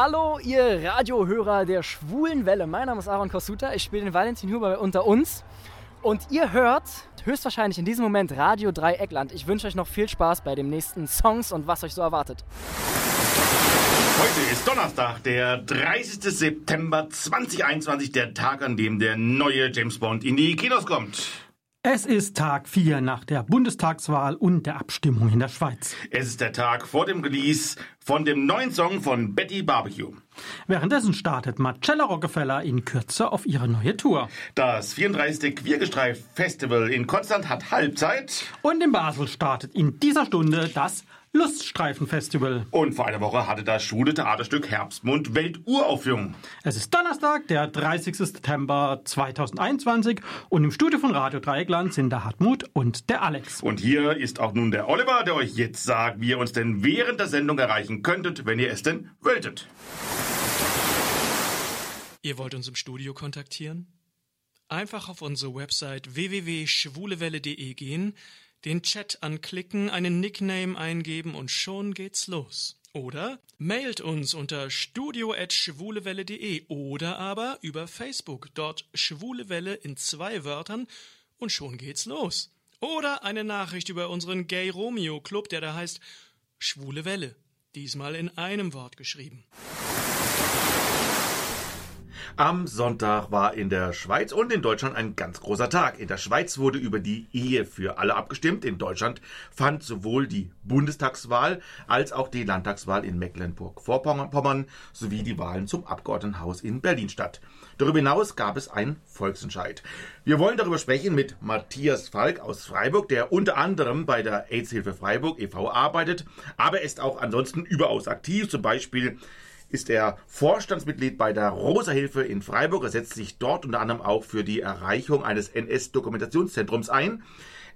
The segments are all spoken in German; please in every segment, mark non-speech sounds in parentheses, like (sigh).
Hallo, ihr Radiohörer der schwulen Welle. Mein Name ist Aaron Kosuta. Ich spiele den Valentin Huber unter uns. Und ihr hört höchstwahrscheinlich in diesem Moment Radio Dreieckland. Ich wünsche euch noch viel Spaß bei den nächsten Songs und was euch so erwartet. Heute ist Donnerstag, der 30. September 2021, der Tag, an dem der neue James Bond in die Kinos kommt. Es ist Tag 4 nach der Bundestagswahl und der Abstimmung in der Schweiz. Es ist der Tag vor dem Release von dem neuen Song von Betty Barbecue. Währenddessen startet Marcella Rockefeller in Kürze auf ihre neue Tour. Das 34. Queergestreif Festival in Konstanz hat Halbzeit. Und in Basel startet in dieser Stunde das Luststreifenfestival. Und vor einer Woche hatte das schwule Theaterstück Herbstmund Welturaufführung. Es ist Donnerstag, der 30. September 2021 und im Studio von Radio Dreieckland sind der Hartmut und der Alex. Und hier ist auch nun der Oliver, der euch jetzt sagt, wie ihr uns denn während der Sendung erreichen könntet, wenn ihr es denn wolltet. Ihr wollt uns im Studio kontaktieren? Einfach auf unsere Website www.schwulewelle.de gehen, den Chat anklicken, einen Nickname eingeben und schon geht's los. Oder mailt uns unter studio.schwulewelle.de oder aber über Facebook, dort Schwulewelle in zwei Wörtern und schon geht's los. Oder eine Nachricht über unseren Gay Romeo Club, der da heißt Schwule Welle, diesmal in einem Wort geschrieben. Am Sonntag war in der Schweiz und in Deutschland ein ganz großer Tag. In der Schweiz wurde über die Ehe für alle abgestimmt. In Deutschland fand sowohl die Bundestagswahl als auch die Landtagswahl in Mecklenburg-Vorpommern sowie die Wahlen zum Abgeordnetenhaus in Berlin statt. Darüber hinaus gab es einen Volksentscheid. Wir wollen darüber sprechen mit Matthias Falk aus Freiburg, der unter anderem bei der AIDS-Hilfe Freiburg e.V. arbeitet, aber ist auch ansonsten überaus aktiv, zum Beispiel ist er Vorstandsmitglied bei der Rosa-Hilfe in Freiburg. Er setzt sich dort unter anderem auch für die Erreichung eines NS-Dokumentationszentrums ein.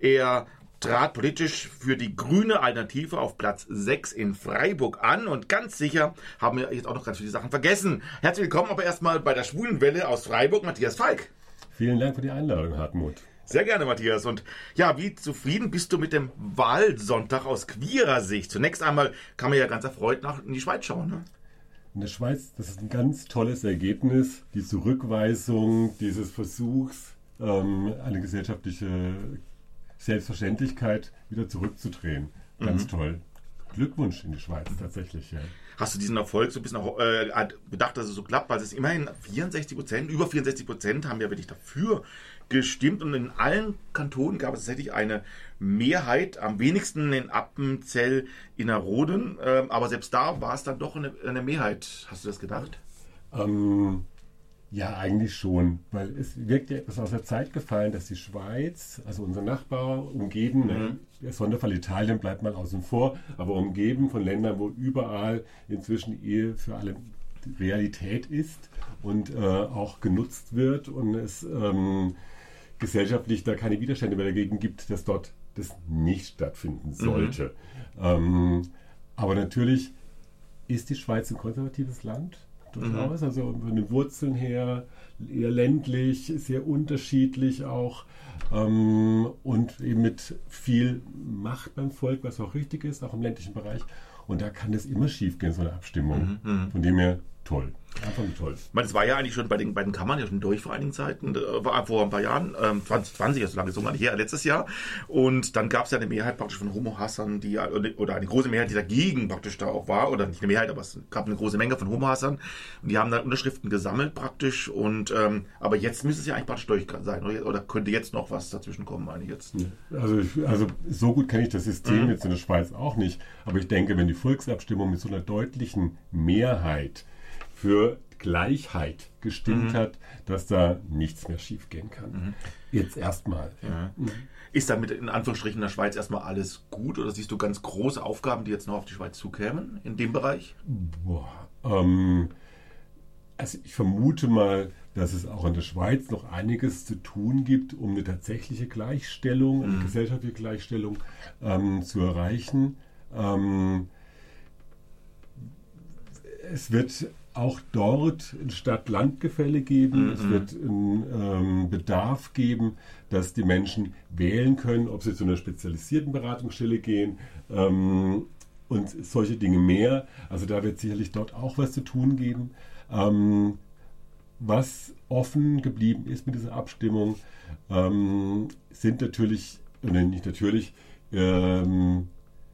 Er trat politisch für die grüne Alternative auf Platz 6 in Freiburg an und ganz sicher haben wir jetzt auch noch ganz viele Sachen vergessen. Herzlich willkommen aber erstmal bei der Schwulen Welle aus Freiburg, Matthias Falk. Vielen Dank für die Einladung, Hartmut. Sehr gerne, Matthias. Und ja, wie zufrieden bist du mit dem Wahlsonntag aus queerer Sicht? Zunächst einmal kann man ja ganz erfreut nach in die Schweiz schauen. Ne? In der Schweiz, das ist ein ganz tolles Ergebnis, die Zurückweisung dieses Versuchs, ähm, eine gesellschaftliche Selbstverständlichkeit wieder zurückzudrehen. Ganz mhm. toll. Glückwunsch in die Schweiz tatsächlich. Ja. Hast du diesen Erfolg so ein bisschen auch äh, gedacht, dass es so klappt? Weil es ist immerhin 64 Prozent, über 64 Prozent haben ja wirklich dafür gestimmt und in allen Kantonen gab es tatsächlich eine Mehrheit, am wenigsten in Appenzell, Innerrhoden, äh, aber selbst da war es dann doch eine, eine Mehrheit. Hast du das gedacht? Ähm, ja, eigentlich schon, weil es wirkt ja etwas aus der Zeit gefallen, dass die Schweiz, also unser Nachbar, umgeben, ne, mhm. der Sonderfall Italien bleibt mal außen vor, aber umgeben von Ländern, wo überall inzwischen Ehe für alle Realität ist und äh, auch genutzt wird und es ähm, gesellschaftlich da keine Widerstände mehr dagegen gibt, dass dort das nicht stattfinden mhm. sollte. Mhm. Ähm, aber natürlich ist die Schweiz ein konservatives Land durchaus. Mhm. Also von den Wurzeln her eher ländlich, sehr unterschiedlich auch ähm, und eben mit viel Macht beim Volk, was auch richtig ist, auch im ländlichen Bereich. Und da kann es immer schief gehen, so eine Abstimmung. Mhm. mhm. Von dem her toll. Einfach toll. Meine, das war ja eigentlich schon bei den, bei den Kammern ja schon durch vor einigen Zeiten, äh, vor ein paar Jahren, ähm, 2020, also lange so lange her, letztes Jahr. Und dann gab es ja eine Mehrheit praktisch von Homo-Hassern, die oder eine große Mehrheit, die dagegen praktisch da auch war, oder nicht eine Mehrheit, aber es gab eine große Menge von Homo-Hassern. Und die haben dann Unterschriften gesammelt praktisch. Und ähm, aber jetzt müsste es ja eigentlich praktisch durch sein, oder, oder könnte jetzt noch was dazwischen kommen, meine ich jetzt. Also, ich, also so gut kenne ich das System mhm. jetzt in der Schweiz auch nicht. Aber ich denke, wenn die Volksabstimmung mit so einer deutlichen Mehrheit für Gleichheit gestimmt mhm. hat, dass da nichts mehr schiefgehen kann. Mhm. Jetzt erstmal. Ja. Ist damit in Anführungsstrichen in der Schweiz erstmal alles gut oder siehst du ganz große Aufgaben, die jetzt noch auf die Schweiz zukämen in dem Bereich? Boah, ähm, also ich vermute mal, dass es auch in der Schweiz noch einiges zu tun gibt, um eine tatsächliche Gleichstellung, eine mhm. gesellschaftliche Gleichstellung ähm, zu erreichen. Ähm, es wird auch dort ein Stadt-Land-Gefälle geben. Mhm. Es wird einen ähm, Bedarf geben, dass die Menschen wählen können, ob sie zu einer spezialisierten Beratungsstelle gehen. Ähm, und solche Dinge mehr. Also da wird sicherlich dort auch was zu tun geben. Ähm, was offen geblieben ist mit dieser Abstimmung, ähm, sind natürlich, oder nicht natürlich, ähm,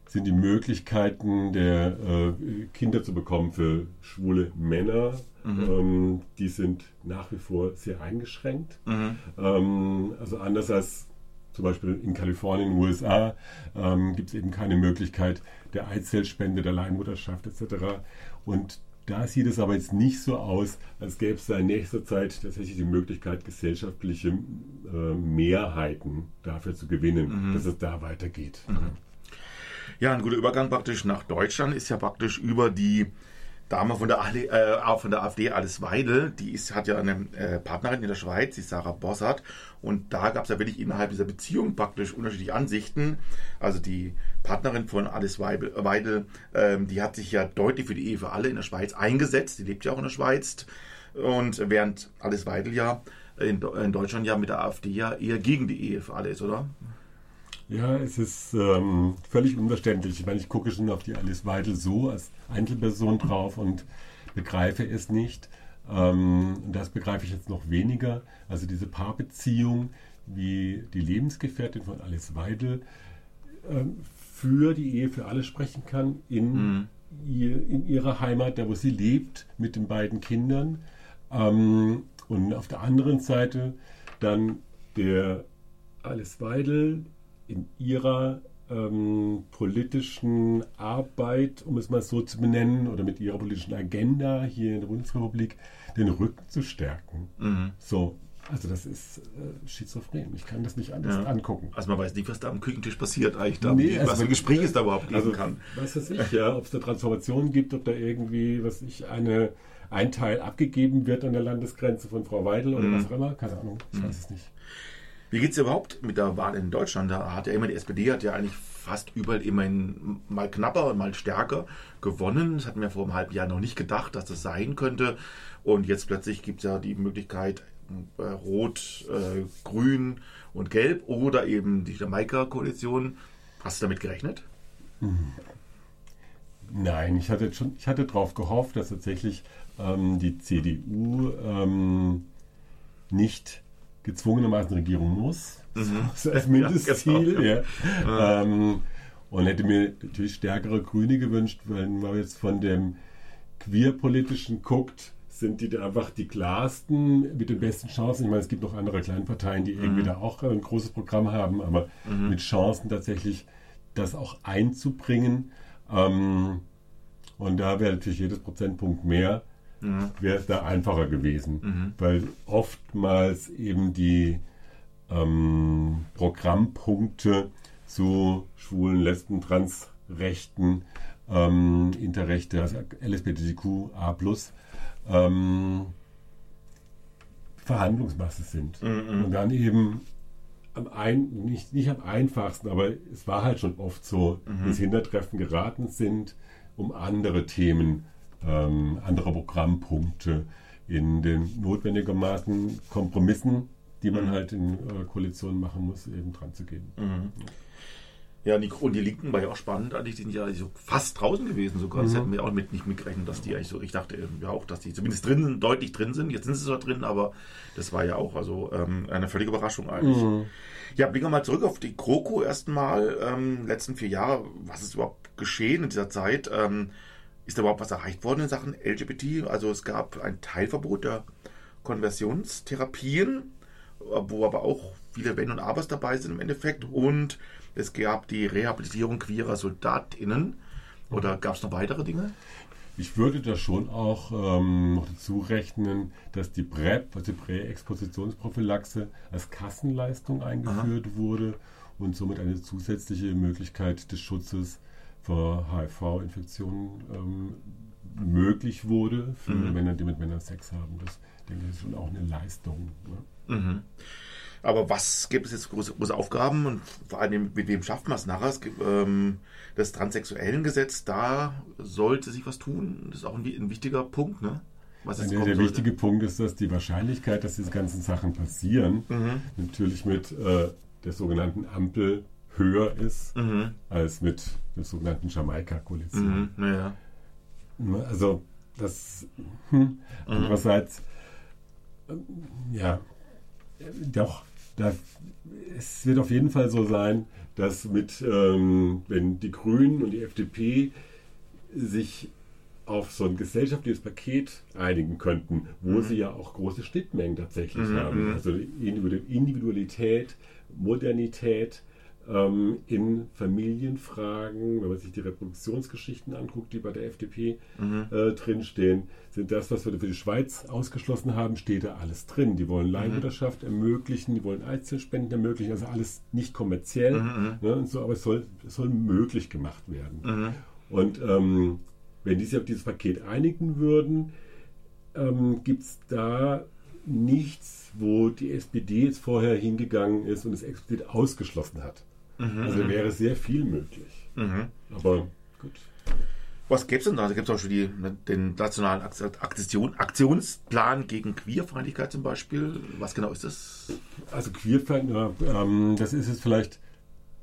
sind die Möglichkeiten der äh, Kinder zu bekommen für schwule Männer. Ähm, die sind nach wie vor sehr eingeschränkt. Ähm, also anders als zum Beispiel in Kalifornien, in den USA, ähm, gibt es eben keine Möglichkeit der Eizellspende, der Leihmutterschaft etc. Und da sieht es aber jetzt nicht so aus, als gäbe es da in nächster Zeit tatsächlich die Möglichkeit, gesellschaftliche äh, Mehrheiten dafür zu gewinnen, dass es da weitergeht. Ja, ein guter Übergang praktisch nach Deutschland ist ja praktisch über die Dame von der, AfD, äh, von der AfD, Alice Weidel, die ist, hat ja eine äh, Partnerin in der Schweiz, die Sarah Bossart. Und da gab es ja wirklich innerhalb dieser Beziehung praktisch unterschiedliche Ansichten. Also die Partnerin von Alice Weidel, ähm, die hat sich ja deutlich für die Ehe für alle in der Schweiz eingesetzt. Die lebt ja auch in der Schweiz. Und während Alice Weidel ja in, in Deutschland ja mit der AfD ja eher gegen die Ehe für alle ist, oder? Ja, es ist ähm, völlig unverständlich. Ich meine, ich gucke schon auf die Alice Weidel so als Einzelperson drauf und begreife es nicht. Ähm, und das begreife ich jetzt noch weniger. Also diese Paarbeziehung, wie die Lebensgefährtin von Alice Weidel ähm, für die Ehe für alle sprechen kann in, ihr, in ihrer Heimat, da wo sie lebt, mit den beiden Kindern. Ähm, und auf der anderen Seite dann der Alice Weidel in ihrer ähm, politischen Arbeit, um es mal so zu benennen, oder mit ihrer politischen Agenda hier in der Bundesrepublik den Rücken zu stärken. So, also das ist äh, schizophren. Ich kann das nicht anders Ja. angucken. Also man weiß nicht, was da am Küchentisch passiert eigentlich da, Nee, also was für man- Gespräche es da überhaupt geben Also, kann. weiß das ich, ja, ob es da Transformationen gibt, ob da irgendwie, was ich, eine, ein Teil abgegeben wird an der Landesgrenze von Frau Weidel oder was auch immer. Keine Ahnung, ich weiß es nicht. Wie geht es überhaupt mit der Wahl in Deutschland? Da hat ja immer die SPD hat ja eigentlich fast überall immerhin mal knapper und mal stärker gewonnen. Das hatten wir vor einem halben Jahr noch nicht gedacht, dass das sein könnte. Und jetzt plötzlich gibt es ja die Möglichkeit, äh, Rot, äh, Grün und Gelb oder eben die Jamaika-Koalition. Hast du damit gerechnet? Nein, ich hatte schon, ich hatte darauf gehofft, dass tatsächlich ähm, die CDU ähm, nicht gezwungenermaßen Regierung muss. So als Mindestziel. (laughs) genau. ja. Ähm, und hätte mir natürlich stärkere Grüne gewünscht, wenn man jetzt von dem queerpolitischen guckt, sind die da einfach die klarsten mit den besten Chancen. Ich meine, es gibt noch andere Kleinparteien, die irgendwie da auch ein großes Programm haben, aber mit Chancen tatsächlich das auch einzubringen. Ähm, und da wäre natürlich jedes Prozentpunkt mehr, wäre es da einfacher gewesen. Weil oftmals eben die ähm, Programmpunkte zu schwulen, lesben, transrechten, ähm, Interrechte, also LSBTQA+, ähm, Verhandlungsmasse sind. Und dann eben am ein, nicht, nicht am einfachsten, aber es war halt schon oft so, dass Hintertreffen geraten sind, um andere Themen, ähm, andere Programmpunkte in den notwendigermaßen Kompromissen, die man halt in äh, Koalitionen machen muss, eben dran zu gehen. Ja, und die, und die Linken war ja auch spannend, eigentlich, die sind ja so fast draußen gewesen sogar. Das hätten wir auch mit, nicht mitgerechnet, dass die eigentlich so, ich dachte ja auch, dass die zumindest drin sind, deutlich drin sind. Jetzt sind sie zwar drin, aber das war ja auch also ähm, eine völlige Überraschung eigentlich. Ja, blicken wir mal zurück auf die GroKo erstmal, ähm, letzten vier Jahre. Was ist überhaupt geschehen in dieser Zeit? Ähm, ist da überhaupt was erreicht worden in Sachen LGBT? Also es gab ein Teilverbot der Konversionstherapien, wo aber auch viele Wenn und Abers dabei sind im Endeffekt. Und es gab die Rehabilitierung queerer SoldatInnen. Oder gab es noch weitere Dinge? Ich würde da schon auch ähm, noch dazu rechnen, dass die PrEP, also die Präexpositionsprophylaxe, als Kassenleistung eingeführt wurde und somit eine zusätzliche Möglichkeit des Schutzes vor HIV-Infektionen ähm, möglich wurde für Männer, die mit Männern Sex haben. Das denke ich ist schon auch eine Leistung. Ne? Aber was gibt es jetzt große, große Aufgaben und vor allem mit wem schafft man es nachher? Es gibt, ähm, das transsexuellen Gesetz, da sollte sich was tun. Das ist auch ein, ein wichtiger Punkt, ne? Was jetzt Der, der wichtige Punkt ist, dass die Wahrscheinlichkeit, dass diese ganzen Sachen passieren, natürlich mit äh, der sogenannten höher ist als mit der sogenannten Jamaika-Koalition. Mhm. Ja. Also das hm, andererseits ähm, ja doch da, es wird auf jeden Fall so sein, dass mit ähm, wenn die Grünen und die FDP sich auf so ein gesellschaftliches Paket einigen könnten, wo sie ja auch große Schnittmengen tatsächlich haben. Also Individu- Individualität, Modernität ähm, in Familienfragen, wenn man sich die Reproduktionsgeschichten anguckt, die bei der FDP äh, drinstehen, sind das, was wir für die Schweiz ausgeschlossen haben, steht da alles drin. Die wollen Leihmutterschaft ermöglichen, die wollen Einzelspenden ermöglichen, also alles nicht kommerziell, ne, und so, aber es soll, es soll möglich gemacht werden. Und ähm, wenn die sich auf dieses Paket einigen würden, ähm, gibt es da nichts, wo die SPD jetzt vorher hingegangen ist und es explizit ausgeschlossen hat. Also wäre sehr viel möglich. Aber gut. Was gäbe es denn da? Da gibt es auch schon die, ne, den nationalen Aktion, Aktionsplan gegen Queerfeindlichkeit zum Beispiel. Was genau ist das? Also Queerfeind, ja, ähm, das ist jetzt vielleicht,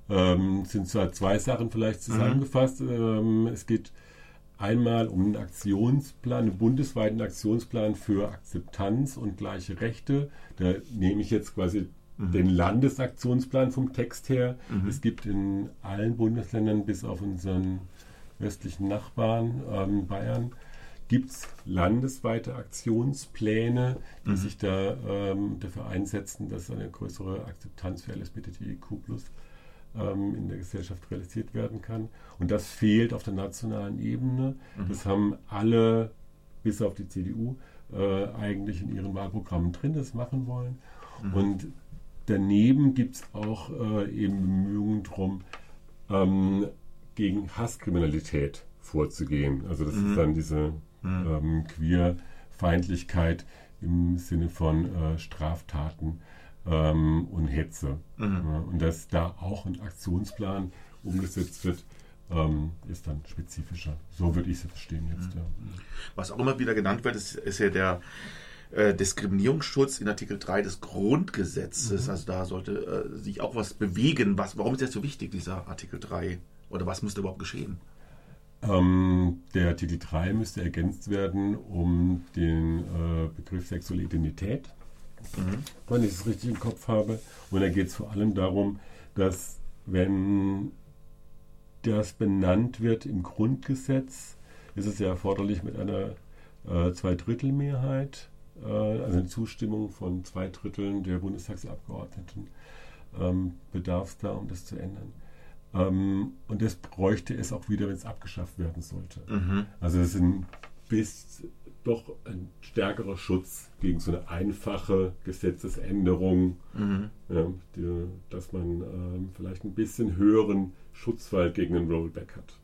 ähm, sind zwar zwei Sachen vielleicht zusammengefasst. Ähm, es geht einmal um einen Aktionsplan, einen bundesweiten Aktionsplan für Akzeptanz und gleiche Rechte. Da nehme ich jetzt quasi den Landesaktionsplan vom Text her. Es gibt in allen Bundesländern bis auf unseren westlichen Nachbarn ähm, Bayern gibt es landesweite Aktionspläne, die sich da ähm, dafür einsetzen, dass eine größere Akzeptanz für LSBTIQ ähm, in der Gesellschaft realisiert werden kann. Und das fehlt auf der nationalen Ebene. Das haben alle, bis auf die CDU, äh, eigentlich in ihren Wahlprogrammen drin, das machen wollen. Und daneben gibt es auch äh, eben Bemühungen darum, ähm, gegen Hasskriminalität vorzugehen. Also das ist dann diese ähm, Queerfeindlichkeit im Sinne von äh, Straftaten ähm, und Hetze. Ja, und dass da auch ein Aktionsplan umgesetzt wird, ähm, ist dann spezifischer. So würde ich es verstehen jetzt. Ja. Was auch immer wieder genannt wird, ist, ist ja der äh, Diskriminierungsschutz in Artikel 3 des Grundgesetzes. Also da sollte äh, sich auch was bewegen. Was, warum ist das so wichtig, dieser Artikel 3? Oder was muss da überhaupt geschehen? Ähm, der Artikel 3 müsste ergänzt werden um den äh, Begriff sexuelle Identität, wenn ich es richtig im Kopf habe. Und da geht es vor allem darum, dass wenn das benannt wird im Grundgesetz, ist es ja erforderlich mit einer äh, Zweidrittelmehrheit, also eine Zustimmung von zwei Dritteln der Bundestagsabgeordneten, ähm, bedarf es da, um das zu ändern. Ähm, und das bräuchte es auch wieder, wenn es abgeschafft werden sollte. Also es ist ein bis doch ein stärkerer Schutz gegen so eine einfache Gesetzesänderung, ja, die, dass man ähm, vielleicht ein bisschen höheren Schutzwall gegen einen Rollback hat.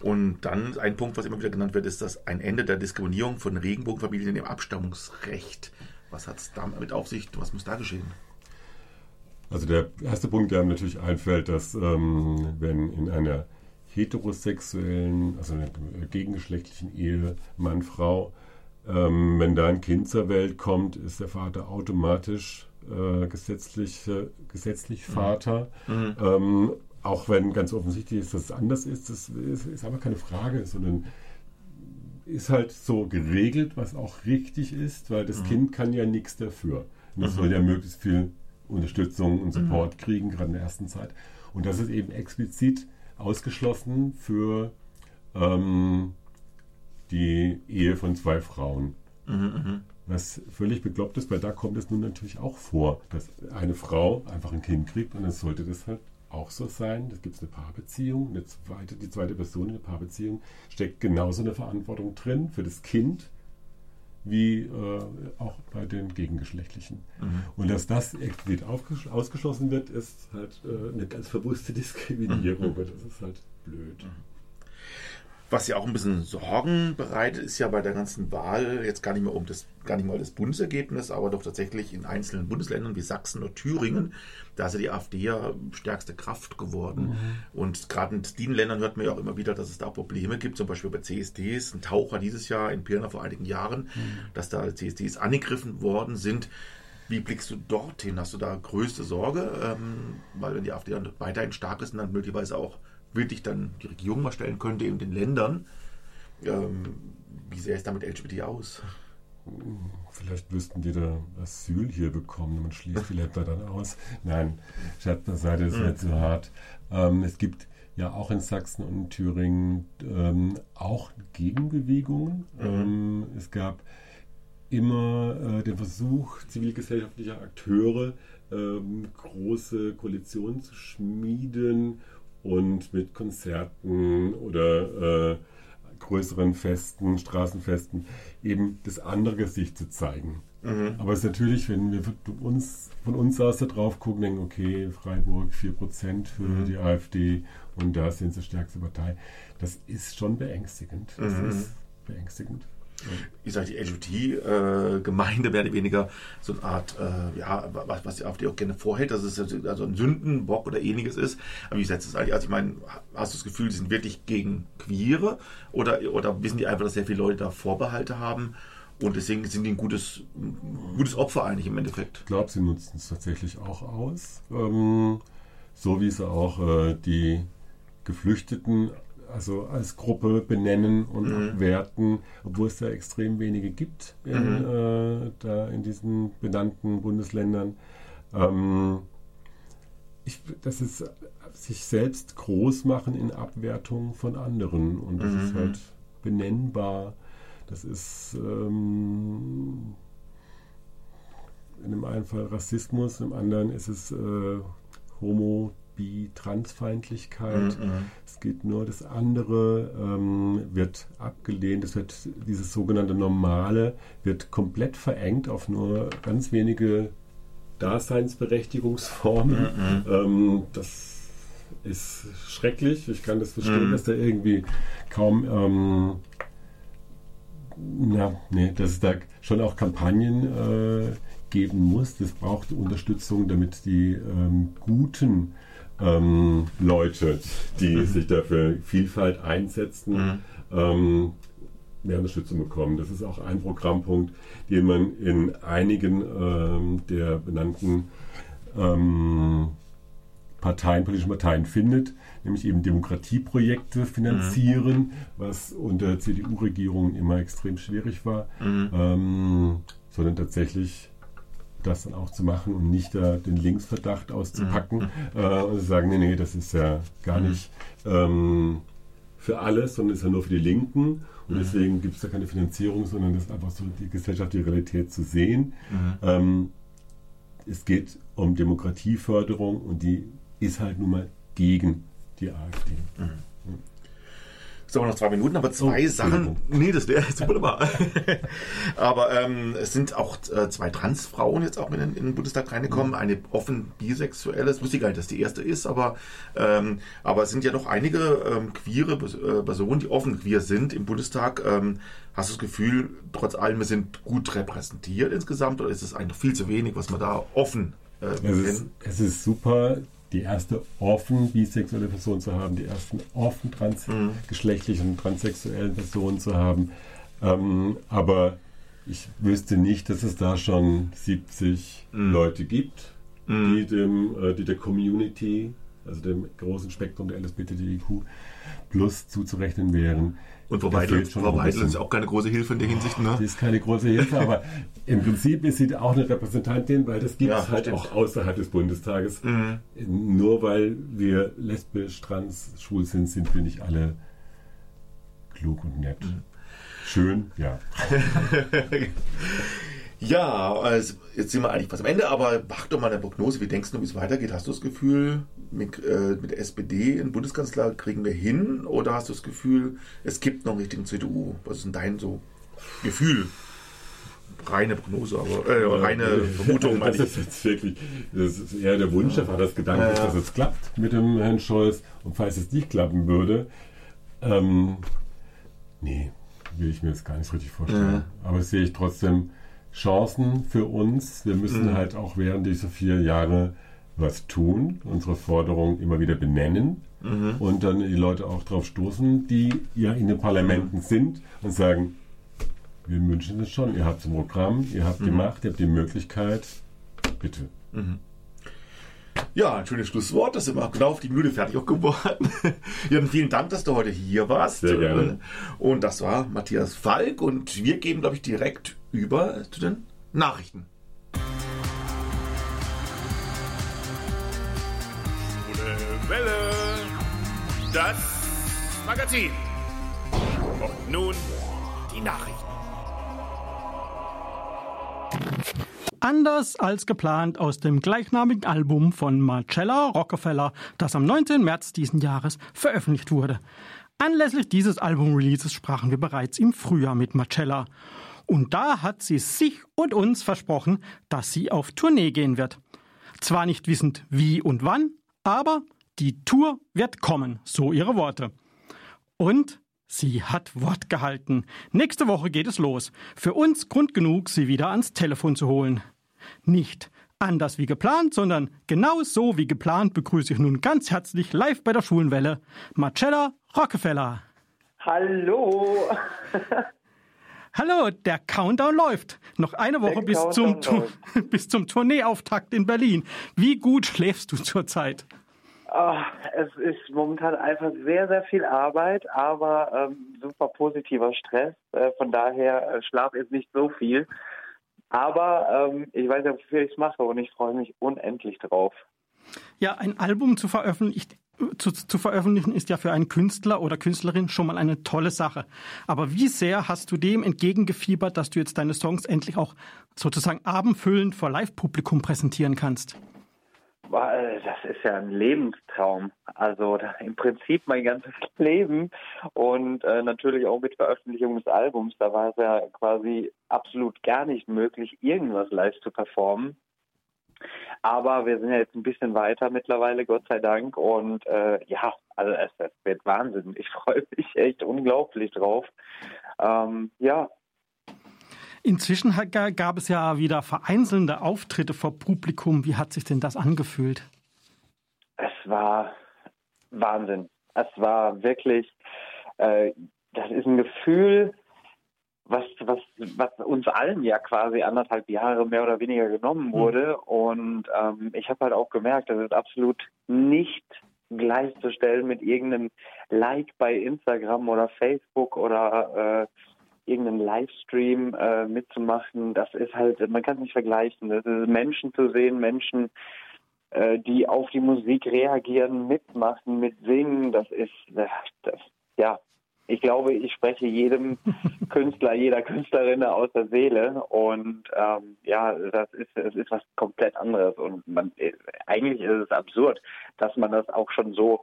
Und dann ein Punkt, was immer wieder genannt wird, ist das ein Ende der Diskriminierung von Regenbogenfamilien im Abstammungsrecht. Was hat es damit auf sich? Was muss da geschehen? Also der erste Punkt, der mir natürlich einfällt, dass ähm, wenn in einer heterosexuellen, also einer gegengeschlechtlichen Ehe Mann, Frau, ähm, wenn da ein Kind zur Welt kommt, ist der Vater automatisch äh, gesetzlich, äh, gesetzlich Vater. Ähm, auch wenn ganz offensichtlich ist, dass es anders ist, das ist, ist aber keine Frage, sondern ist halt so geregelt, was auch richtig ist, weil das Kind kann ja nichts dafür. Und es soll ja möglichst viel Unterstützung und Support kriegen, gerade in der ersten Zeit. Und das ist eben explizit ausgeschlossen für ähm, die Ehe von zwei Frauen. Was völlig bekloppt ist, weil da kommt es nun natürlich auch vor, dass eine Frau einfach ein Kind kriegt und dann sollte das halt auch so sein. Da gibt es eine Paarbeziehung, eine zweite, die zweite Person in der Paarbeziehung steckt genauso eine Verantwortung drin für das Kind wie äh, auch bei den Gegengeschlechtlichen. Und dass das explizit ausgeschlossen wird, ist halt äh, eine ganz bewusste Diskriminierung. und Das ist halt blöd. Was ja auch ein bisschen Sorgen bereitet, ist ja bei der ganzen Wahl jetzt gar nicht mehr um das, gar nicht mal das Bundesergebnis, aber doch tatsächlich in einzelnen Bundesländern wie Sachsen oder Thüringen, da ist ja die AfD ja stärkste Kraft geworden. Und gerade in den Ländern hört man ja auch immer wieder, dass es da Probleme gibt, zum Beispiel bei CSDs, ein Taucher dieses Jahr in Pirna vor einigen Jahren, dass da CSDs angegriffen worden sind. Wie blickst du dorthin? Hast du da größte Sorge? Ähm, weil wenn die AfD dann weiterhin stark ist und dann möglicherweise auch wirklich dann die Regierung mal stellen könnte in den Ländern. Ähm, wie sähe es damit LGBT aus? Vielleicht müssten die da Asyl hier bekommen. Man schließt die Länder dann aus. Nein, Scherz beiseite ist nicht so hart. Ähm, es gibt ja auch in Sachsen und in Thüringen ähm, auch Gegenbewegungen. Ähm, es gab immer äh, den Versuch zivilgesellschaftlicher Akteure, ähm, große Koalitionen zu schmieden und mit Konzerten oder äh, größeren Festen, Straßenfesten, eben das andere Gesicht zu zeigen. Aber es ist natürlich, wenn wir von uns, von uns aus da drauf gucken, denken, okay, Freiburg 4% für die AfD und da sind sie stärkste Partei, das ist schon beängstigend. Das ist beängstigend. Ich sage, die LGBT-Gemeinde mehr oder weniger so eine Art, äh, ja, was, was die AfD auch gerne vorhält, dass es also ein Sündenbock oder ähnliches ist. Aber wie setzt es eigentlich? Also ich meine, hast du das Gefühl, die sind wirklich gegen Queere oder, oder wissen die einfach, dass sehr viele Leute da Vorbehalte haben und deswegen sind die ein gutes, gutes Opfer eigentlich im Endeffekt? Ich glaube, sie nutzen es tatsächlich auch aus. Ähm, so wie sie auch äh, die Geflüchteten also als Gruppe benennen und werten, obwohl es da extrem wenige gibt in, äh, da in diesen benannten Bundesländern. Ähm, ich, das ist sich selbst groß machen in Abwertung von anderen und das ist halt benennbar. Das ist ähm, in dem einen Fall Rassismus, im anderen ist es äh, Homo, Bi, Transfeindlichkeit. Es geht nur das andere, ähm, wird abgelehnt. Es wird dieses sogenannte Normale wird komplett verengt auf nur ganz wenige Daseinsberechtigungsformen. Ähm, das ist schrecklich. Ich kann das verstehen, dass da irgendwie kaum ähm, ja, nee, dass es da schon auch Kampagnen äh, geben muss. Das braucht Unterstützung, damit die ähm, guten ähm, Leute, die sich dafür Vielfalt einsetzen, ähm, mehr Unterstützung bekommen. Das ist auch ein Programmpunkt, den man in einigen ähm, der benannten ähm, Parteien, politischen Parteien findet, nämlich eben Demokratieprojekte finanzieren, was unter CDU-Regierungen immer extrem schwierig war, ähm, sondern tatsächlich das dann auch zu machen und nicht da den Linksverdacht auszupacken. Äh, und zu sagen, nee, nee, das ist ja gar nicht ähm, für alles, sondern ist ja nur für die Linken. Und deswegen gibt es da keine Finanzierung, sondern das ist einfach so die gesellschaftliche Realität zu sehen. Ähm, es geht um Demokratieförderung und die ist halt nun mal gegen die AfD. So, noch zwei Minuten, aber zwei Oh, Sachen. Nee, das wäre jetzt (laughs) wunderbar. (laughs) aber ähm, es sind auch äh, zwei Transfrauen jetzt auch in, den- in den Bundestag reingekommen. Eine offen bisexuelle. Das wusste ich gar nicht, dass die erste ist, aber, ähm, aber es sind ja doch einige ähm, queere äh, Personen, die offen queer sind im Bundestag. Ähm, hast du das Gefühl, trotz allem, wir sind gut repräsentiert insgesamt oder ist es eigentlich viel zu wenig, was man da offen äh, Es ist, es ist super, die erste offen bisexuelle Person zu haben, die ersten offen transgeschlechtlichen und transsexuellen Personen zu haben. Ähm, aber ich wüsste nicht, dass es da schon 70 Leute gibt, die, dem, äh, die der Community, also dem großen Spektrum der LSBTIQ plus zuzurechnen wären. Und Frau Weidel, Frau Weidel ist auch keine große Hilfe in der Hinsicht, ne? Die ist keine große Hilfe, aber im Prinzip ist sie auch eine Repräsentantin, weil das gibt Ja, es halt stimmt. auch außerhalb des Bundestages. Mhm. Nur weil wir lesbisch, trans, schwul sind, sind wir nicht alle klug und nett. Mhm. Schön, ja. (laughs) Ja, also jetzt sind wir eigentlich fast am Ende, aber mach doch mal eine Prognose. Wie denkst du, wie es weitergeht? Hast du das Gefühl, mit, äh, mit der SPD einen Bundeskanzler kriegen wir hin? Oder hast du das Gefühl, es gibt noch einen richtigen CDU? Was ist denn dein so Gefühl? Reine Prognose, aber äh, reine Vermutung, (laughs) meine das ist jetzt wirklich, das ist eher der Wunsch, war das Gedanke, Ja, ja. dass es klappt mit dem Herrn Scholz. Und falls es nicht klappen würde, ähm, nee, will ich mir jetzt gar nicht richtig vorstellen. Ja. Aber sehe ich trotzdem Chancen für uns. Wir müssen Mhm. halt auch während dieser vier Jahre was tun, unsere Forderungen immer wieder benennen Mhm. und dann die Leute auch drauf stoßen, die ja in den Parlamenten sind und sagen, wir wünschen es schon, ihr habt ein Programm, ihr habt die Macht, ihr habt die Möglichkeit, bitte. Ja, ein schönes Schlusswort. Das sind wir genau auf die Minute fertig auch geworden. (laughs) ja, dann vielen Dank, dass du heute hier warst. Sehr gerne. Und das war Matthias Falk und wir gehen, glaube ich, direkt über zu den Nachrichten. Schwule Welle, das Magazin. Und nun die Nachrichten. Anders als geplant aus dem gleichnamigen Album von Marcella Rockefeller, das am 19. März diesen Jahres veröffentlicht wurde. Anlässlich dieses Album-Releases sprachen wir bereits im Frühjahr mit Marcella. Und da hat sie sich und uns versprochen, dass sie auf Tournee gehen wird. Zwar nicht wissend wie und wann, aber die Tour wird kommen, so ihre Worte. Und sie hat Wort gehalten. Nächste Woche geht es los. Für uns Grund genug, sie wieder ans Telefon zu holen. Nicht anders wie geplant, sondern genau so wie geplant begrüße ich nun ganz herzlich live bei der Schulenwelle Marcella Rockefeller. Hallo. (laughs) Hallo, der Countdown läuft. Noch eine Woche bis zum, (laughs) bis zum Tourneeauftakt in Berlin. Wie gut schläfst du zurzeit? Ah, es ist momentan einfach sehr, sehr viel Arbeit, aber ähm, super positiver Stress. Äh, von daher, äh, Schlaf ist nicht so viel. Aber ähm, ich weiß ja, wofür ich es mache und ich freue mich unendlich drauf. Ja, ein Album zu veröffentlichen, zu, zu veröffentlichen ist ja für einen Künstler oder Künstlerin schon mal eine tolle Sache. Aber wie sehr hast du dem entgegengefiebert, dass du jetzt deine Songs endlich auch sozusagen abendfüllend vor Live-Publikum präsentieren kannst? Das ist ja ein Lebenstraum. Also im Prinzip mein ganzes (laughs) Leben und äh, natürlich auch mit Veröffentlichung des Albums. Da war es ja quasi absolut gar nicht möglich, irgendwas live zu performen. Aber wir sind ja jetzt ein bisschen weiter mittlerweile, Gott sei Dank. Und äh, ja, also es, es wird Wahnsinn. Ich (laughs) freue mich echt unglaublich drauf. Ähm, ja, Inzwischen gab es ja wieder vereinzelte Auftritte vor Publikum. Wie hat sich denn das angefühlt? Es war Wahnsinn. Es war wirklich, äh, das ist ein Gefühl, was, was, was uns allen ja quasi anderthalb Jahre mehr oder weniger genommen wurde. Und ähm, ich habe halt auch gemerkt, das ist absolut nicht gleichzustellen mit irgendeinem Like bei Instagram oder Facebook oder äh, irgendeinen Livestream äh, mitzumachen. Das ist halt, man kann es nicht vergleichen. Das ist Menschen zu sehen, Menschen, äh, die auf die Musik reagieren, mitmachen, mitsingen, das ist, äh, das, ja, ich glaube, ich spreche jedem (laughs) Künstler, jeder Künstlerin aus der Seele und ähm, ja, das ist, es ist was komplett anderes und man, eigentlich ist es absurd, dass man das auch schon so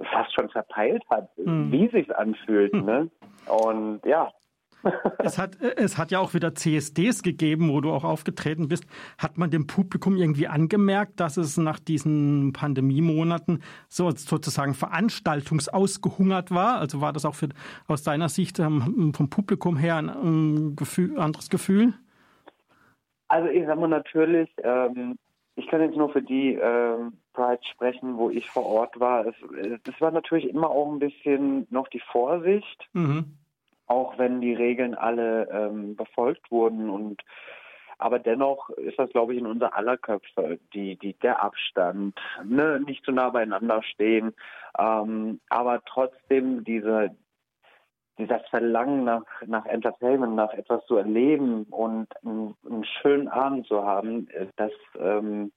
fast schon verpeilt hat, Mhm. wie sich's anfühlt, (laughs) ne? Und ja, Es hat, es hat ja auch wieder CSDs gegeben, wo du auch aufgetreten bist. Hat man dem Publikum irgendwie angemerkt, dass es nach diesen Pandemiemonaten so sozusagen veranstaltungsausgehungert war? Also war das auch für, aus deiner Sicht ähm, vom Publikum her ein ähm, Gefühl, anderes Gefühl? Also ich sag mal natürlich, ähm, ich kann jetzt nur für die ähm, Pride sprechen, wo ich vor Ort war. Es, es war natürlich immer auch ein bisschen noch die Vorsicht, Mhm. Auch wenn die Regeln alle ähm, befolgt wurden und aber dennoch ist das, glaube ich, in unser aller Köpfe, die, die, der Abstand, ne, nicht zu nah beieinander stehen, ähm, aber trotzdem diese, dieses Verlangen nach, nach Entertainment, nach etwas zu erleben und einen, einen schönen Abend zu haben, das, ähm,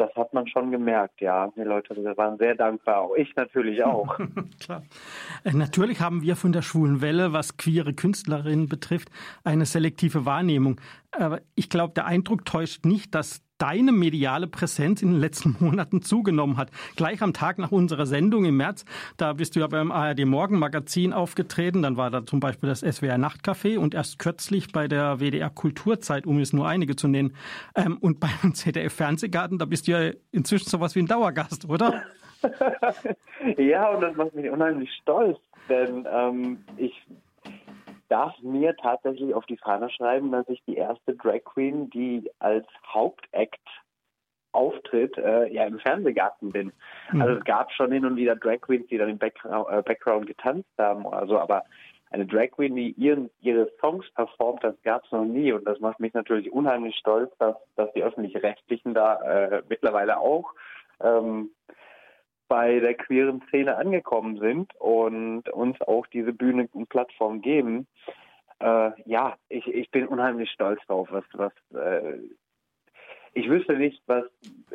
das hat man schon gemerkt, ja. Die Leute waren sehr dankbar, auch ich natürlich auch. (laughs) Klar. Äh, Natürlich haben wir von der Schwulen Welle, was queere Künstlerinnen betrifft, eine selektive Wahrnehmung. Aber ich glaube, der Eindruck täuscht nicht, dass deine mediale Präsenz in den letzten (laughs) Monaten zugenommen hat. Gleich am Tag nach unserer Sendung im März, da bist du ja beim ARD Morgenmagazin aufgetreten. Dann war da zum Beispiel das SWR Nachtcafé und erst kürzlich bei der WDR Kulturzeit, um es nur einige zu nennen. Ähm, und beim ZDF Fernsehgarten, da bist du ja inzwischen sowas wie ein Dauergast, oder? (laughs) ja, und das macht mich unheimlich stolz, denn ähm, ich darf mir tatsächlich auf die Fahne schreiben, dass ich die erste Drag Queen, die als Hauptact auftritt, äh, ja im Fernsehgarten bin. Also es gab schon hin und wieder Drag Queens, die dann im Background, äh, Background getanzt haben oder so, aber eine Drag Queen, die ihren, ihre Songs performt, das gab es noch nie. Und das macht mich natürlich unheimlich stolz, dass, dass die öffentlich-rechtlichen da äh, mittlerweile auch ähm, bei der queeren Szene angekommen sind und uns auch diese Bühne und Plattform geben. Äh, ja, ich, ich bin unheimlich stolz drauf, was, was äh, ich wüsste nicht, was,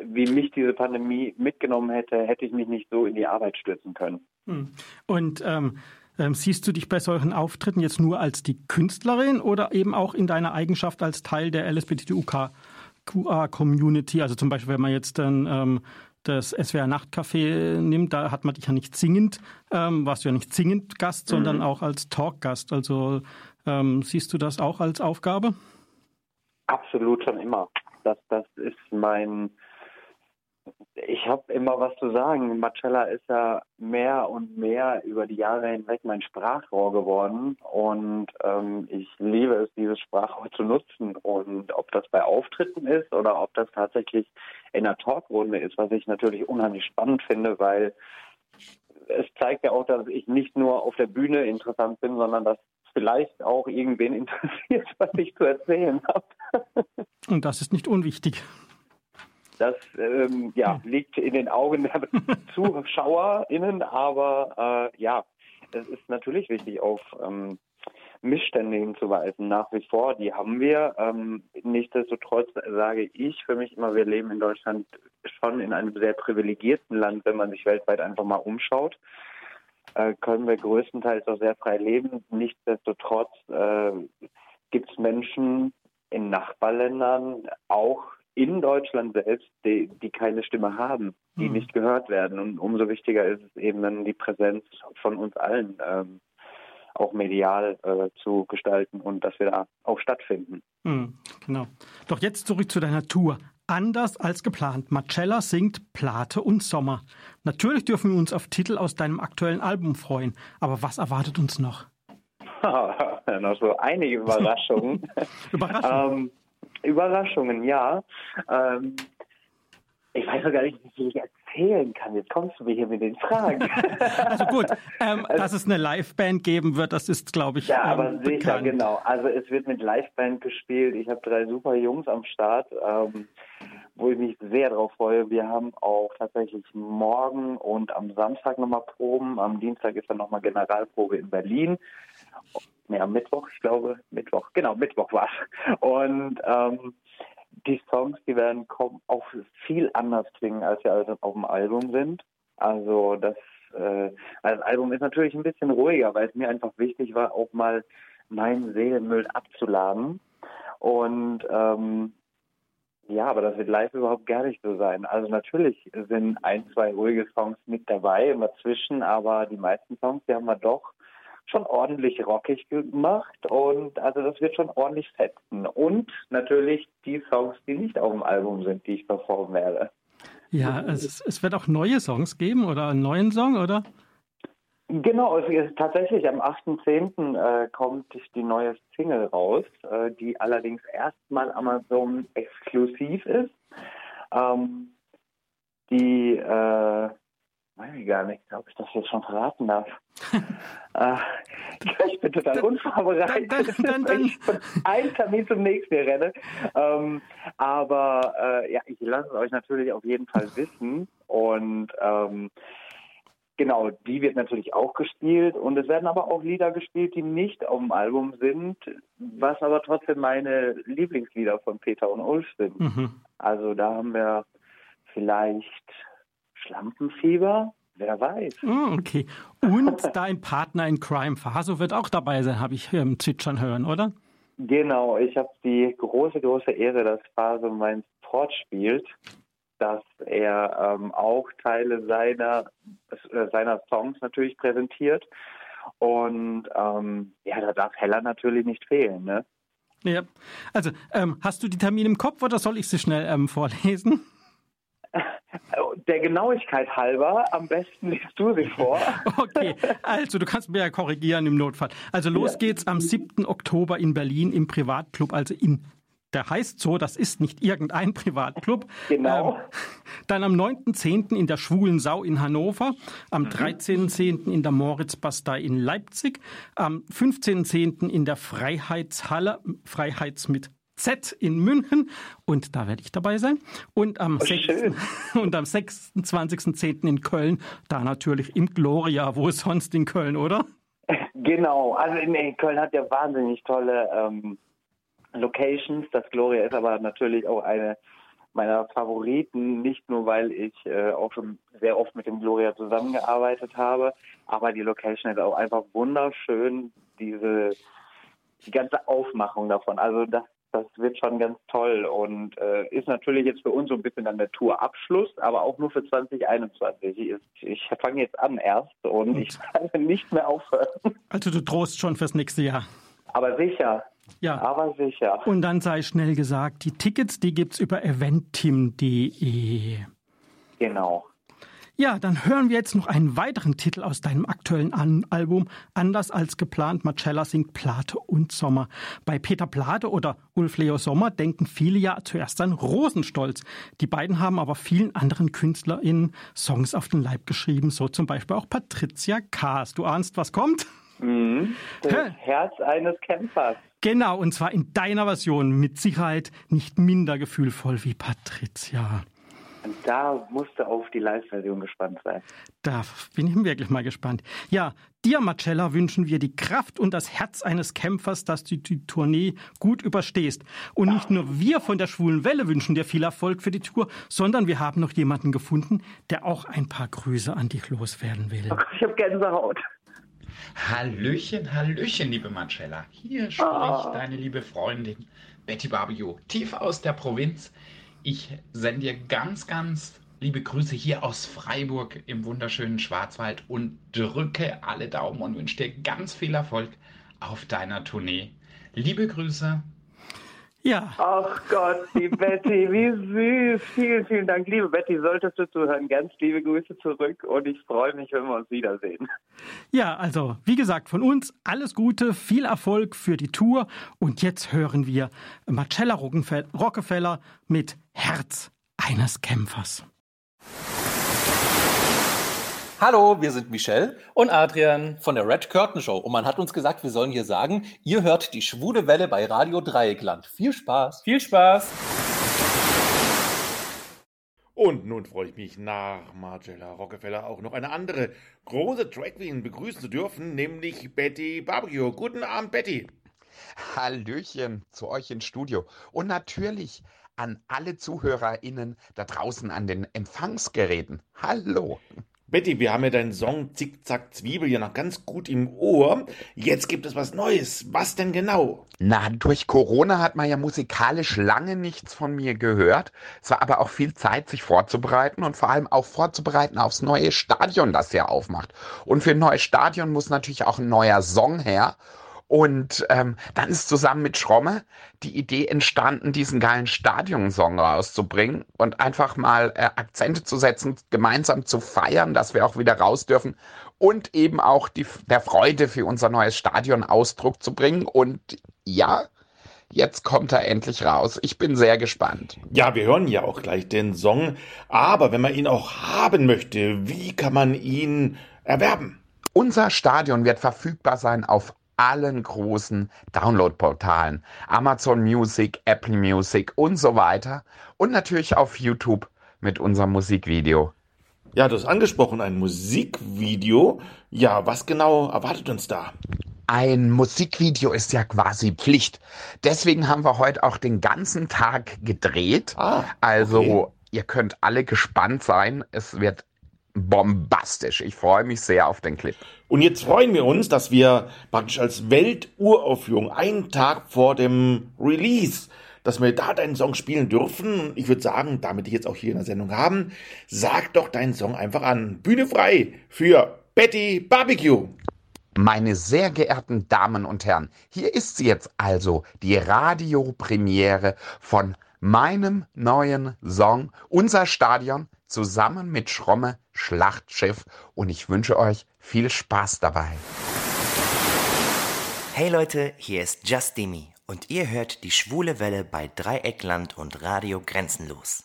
wie mich diese Pandemie mitgenommen hätte, hätte ich mich nicht so in die Arbeit stürzen können. Hm. Und ähm, ähm, siehst du dich bei solchen Auftritten jetzt nur als die Künstlerin oder eben auch in deiner Eigenschaft als Teil der LSBTQA-Community? Also zum Beispiel, wenn man jetzt dann ähm, das SWR Nachtcafé nimmt, da hat man dich ja nicht singend, ähm, warst du ja nicht singend Gast, mhm. sondern auch als Talkgast. Also ähm, siehst du das auch als Aufgabe? Absolut schon immer. Das, das ist mein, ich habe immer was zu sagen. Marcella ist ja mehr und mehr über die Jahre hinweg mein Sprachrohr geworden und ähm, ich liebe es, dieses Sprachrohr zu nutzen. Und ob das bei Auftritten ist oder ob das tatsächlich in einer Talkrunde ist, was ich natürlich unheimlich spannend finde, weil es zeigt ja auch, dass ich nicht nur auf der Bühne interessant bin, sondern dass vielleicht auch irgendwen (laughs) interessiert, was ich zu erzählen habe. Und das ist nicht unwichtig. Das ähm, ja, hm. liegt in den Augen der (laughs) ZuschauerInnen, aber äh, ja, es ist natürlich wichtig, auf ähm, Missstände hinzuweisen, nach wie vor. Die haben wir. Ähm, nichtsdestotrotz sage ich für mich immer, wir leben in Deutschland schon in einem sehr privilegierten Land, wenn man sich weltweit einfach mal umschaut. Äh, können wir größtenteils auch sehr frei leben. Nichtsdestotrotz äh, gibt es Menschen in Nachbarländern, auch in Deutschland selbst, die, die keine Stimme haben, die mhm. nicht gehört werden. Und umso wichtiger ist es eben dann die Präsenz von uns allen ähm, auch medial äh, zu gestalten und dass wir da auch stattfinden. Mhm, genau. Doch jetzt zurück zu deiner Tour. Anders als geplant. Marcella singt Plate und Sommer. Natürlich dürfen wir uns auf Titel aus deinem aktuellen Album freuen. Aber was erwartet uns noch? (laughs) noch so einige (laughs) Überraschungen. Überraschungen. ähm, Überraschungen, ja. Ähm, ich weiß noch gar nicht, wie ich erzählen kann. Jetzt kommst du mir hier mit den Fragen. (laughs) also gut, ähm, also, dass es eine Liveband geben wird, das ist, glaube ich, Ja, ähm, aber sicher, genau. Also es wird mit Liveband gespielt. Ich habe drei super Jungs am Start, ähm, wo ich mich sehr darauf freue. Wir haben auch tatsächlich morgen und am Samstag nochmal Proben. Am Dienstag ist dann nochmal Generalprobe in Berlin nee, am Mittwoch, ich glaube, Mittwoch, genau, Mittwoch war Und ähm, die Songs, die werden auch viel anders klingen, als sie also auf dem Album sind. Also das, äh, das Album ist natürlich ein bisschen ruhiger, weil es mir einfach wichtig war, auch mal meinen Seelenmüll abzuladen. Und ähm, ja, aber das wird live überhaupt gar nicht so sein. Also natürlich sind ein, zwei ruhige Songs mit dabei, immer zwischen, aber die meisten Songs, die haben wir doch schon ordentlich rockig gemacht und also das wird schon ordentlich fetzen. Und natürlich die Songs, die nicht auf dem Album sind, die ich performen werde. Ja, es, es wird auch neue Songs geben oder einen neuen Song, oder? Genau, es ist tatsächlich am 8.10. Äh, kommt die neue Single raus, äh, die allerdings erstmal Amazon exklusiv ist. Ähm, die äh, Weiß ich gar nicht, ob ich das jetzt schon verraten darf. äh, (laughs) ich bin total unvorbereitet, dann, dann, dann, ich von einem Termin zum nächsten renne. Ähm, aber äh, ja, ich lasse es euch natürlich auf jeden Fall wissen. Und ähm, genau, die wird natürlich auch gespielt. Und es werden aber auch Lieder gespielt, die nicht auf dem Album sind, was aber trotzdem meine Lieblingslieder von Peter und Ulf sind. Mhm. Also da haben wir vielleicht Schlampenfieber? Wer weiß. Oh, okay. Und (laughs) dein Partner in Crime, Faso, wird auch dabei sein, habe ich im Zwitschern hören, oder? Genau, ich habe die große, große Ehre, dass Faso mein Sport spielt, dass er ähm, auch Teile seiner, äh, seiner Songs natürlich präsentiert. Und ähm, ja, da darf Heller natürlich nicht fehlen, ne? Ja, also ähm, hast du die Termine im Kopf oder soll ich sie schnell ähm, vorlesen? Der Genauigkeit halber, am besten liest du sie vor. (laughs) Okay, also du kannst mir ja korrigieren im Notfall. Also los ja. geht's am 7. Oktober in Berlin im Privatclub, also in der heißt so, das ist nicht irgendein Privatclub. Genau. Ähm, dann am 9.10. in der Schwulen Sau in Hannover, am Mhm. 13.10. in der Moritzbastei in Leipzig, am 15.10. in der Freiheitshalle, Freiheits mit Z in München und da werde ich dabei sein. Und am, Oh, 6. schön. (laughs) und am 26.10. in Köln, da natürlich im Gloria, wo sonst in Köln, oder? Genau, also nee, Köln hat ja wahnsinnig tolle ähm, Locations. Das Gloria ist aber natürlich auch eine meiner Favoriten, nicht nur weil ich äh, auch schon sehr oft mit dem Gloria zusammengearbeitet habe, aber die Location ist auch einfach wunderschön, diese die ganze Aufmachung davon. Also das das wird schon ganz toll und äh, ist natürlich jetzt für uns so ein bisschen dann der Tourabschluss, aber auch nur für 2021. Ich, ich fange jetzt an erst und ich werde (laughs) nicht mehr aufhören. Also du drohst schon fürs nächste Jahr. Aber sicher, Ja. aber sicher. Und dann sei schnell gesagt, die Tickets, die gibt's über eventim.de. Genau. Ja, dann hören wir jetzt noch einen weiteren Titel aus deinem aktuellen An Album. Anders als geplant, Marcella singt Plate und Sommer. Bei Peter Plate oder Ulf Leo Sommer denken viele ja zuerst an Rosenstolz. Die beiden haben aber vielen anderen KünstlerInnen Songs auf den Leib geschrieben, so zum Beispiel auch Patricia Kaas. Du ahnst, was kommt? Mhm. Das? Herz eines Kämpfers. Genau, und zwar in deiner Version, mit Sicherheit nicht minder gefühlvoll wie Patricia. Und da musste auf die Live-Version gespannt sein. Da bin ich wirklich mal gespannt. Ja, dir, Marcella, wünschen wir die Kraft und das Herz eines Kämpfers, dass du die Tournee gut überstehst. Und nicht nur wir von der Schwulen Welle wünschen dir viel Erfolg für die Tour, sondern wir haben noch jemanden gefunden, der auch ein paar Grüße an dich loswerden will. Ich habe Gänsehaut. Hallöchen, Hallöchen, liebe Marcella. Hier spricht deine liebe Freundin Betty Barbio, tief aus der Provinz. Ich sende dir ganz, ganz liebe Grüße hier aus Freiburg im wunderschönen Schwarzwald und drücke alle Daumen und wünsche dir ganz viel Erfolg auf deiner Tournee. Liebe Grüße. Ja, Ach Gott, die (laughs) Betty, wie süß. Vielen, vielen Dank, liebe Betty. Solltest du zuhören, ganz liebe Grüße zurück und ich freue mich, wenn wir uns wiedersehen. ja, also wie gesagt, von uns alles Gute, viel Erfolg für die Tour. Und jetzt hören wir Marcella Rockefeller mit Herz eines Kämpfers. Hallo, wir sind Michelle Und Adrian. von der Red Curtain Show und man hat uns gesagt, wir sollen hier sagen, ihr hört die schwule Welle bei Radio Dreieckland. Viel Spaß! Viel Spaß. Und nun freue ich mich nach Marcella Rockefeller auch noch eine andere große Drag Queen begrüßen zu dürfen, nämlich Betty Barbecue. Guten Abend, Betty. Hallöchen zu euch ins Studio. Und natürlich an alle ZuhörerInnen da draußen an den Empfangsgeräten. Hallo. Betty, wir haben ja deinen Song Zickzack Zwiebel ja noch ganz gut im Ohr. Jetzt gibt es was Neues. Was denn genau? Na, durch Corona hat man ja musikalisch lange nichts von mir gehört. Es war aber auch viel Zeit, sich vorzubereiten und vor allem auch vorzubereiten aufs neue Stadion, das ja aufmacht. Und für ein neues Stadion muss natürlich auch ein neuer Song her. Und ähm, dann ist zusammen mit Schromme die Idee entstanden, diesen geilen Stadionsong rauszubringen und einfach mal äh, Akzente zu setzen, gemeinsam zu feiern, dass wir auch wieder raus dürfen und eben auch die, der Freude für unser neues Stadion Ausdruck zu bringen. Und ja, jetzt kommt er endlich raus. Ich bin sehr gespannt. Ja, wir hören ja auch gleich den Song. Aber wenn man ihn auch haben möchte, wie kann man ihn erwerben? Unser Stadion wird verfügbar sein auf allen großen Download-Portalen. Amazon Music, Apple Music und so weiter. Und natürlich auf YouTube mit unserem Musikvideo. Ja, du hast angesprochen, ein Musikvideo. Ja, was genau erwartet uns da? Ein Musikvideo ist ja quasi Pflicht. Deswegen haben wir heute auch den ganzen Tag gedreht. Ah, also okay. ihr könnt alle gespannt sein. Es wird bombastisch. Ich freue mich sehr auf den Clip. Und jetzt freuen wir uns, dass wir praktisch als Welturaufführung einen Tag vor dem Release, dass wir da deinen Song spielen dürfen. Und ich würde sagen, damit ich jetzt auch hier in der Sendung haben, sag doch deinen Song einfach an. Bühne frei für Betty Barbecue. Meine sehr geehrten Damen und Herren, hier ist sie jetzt also, die Radiopremiere von meinem neuen Song, unser Stadion, zusammen mit Schromme Schlachtschiff. Und ich wünsche euch viel Spaß dabei. Hey Leute, hier ist Just Demi Und ihr hört die schwule Welle bei Dreieckland und Radio Grenzenlos.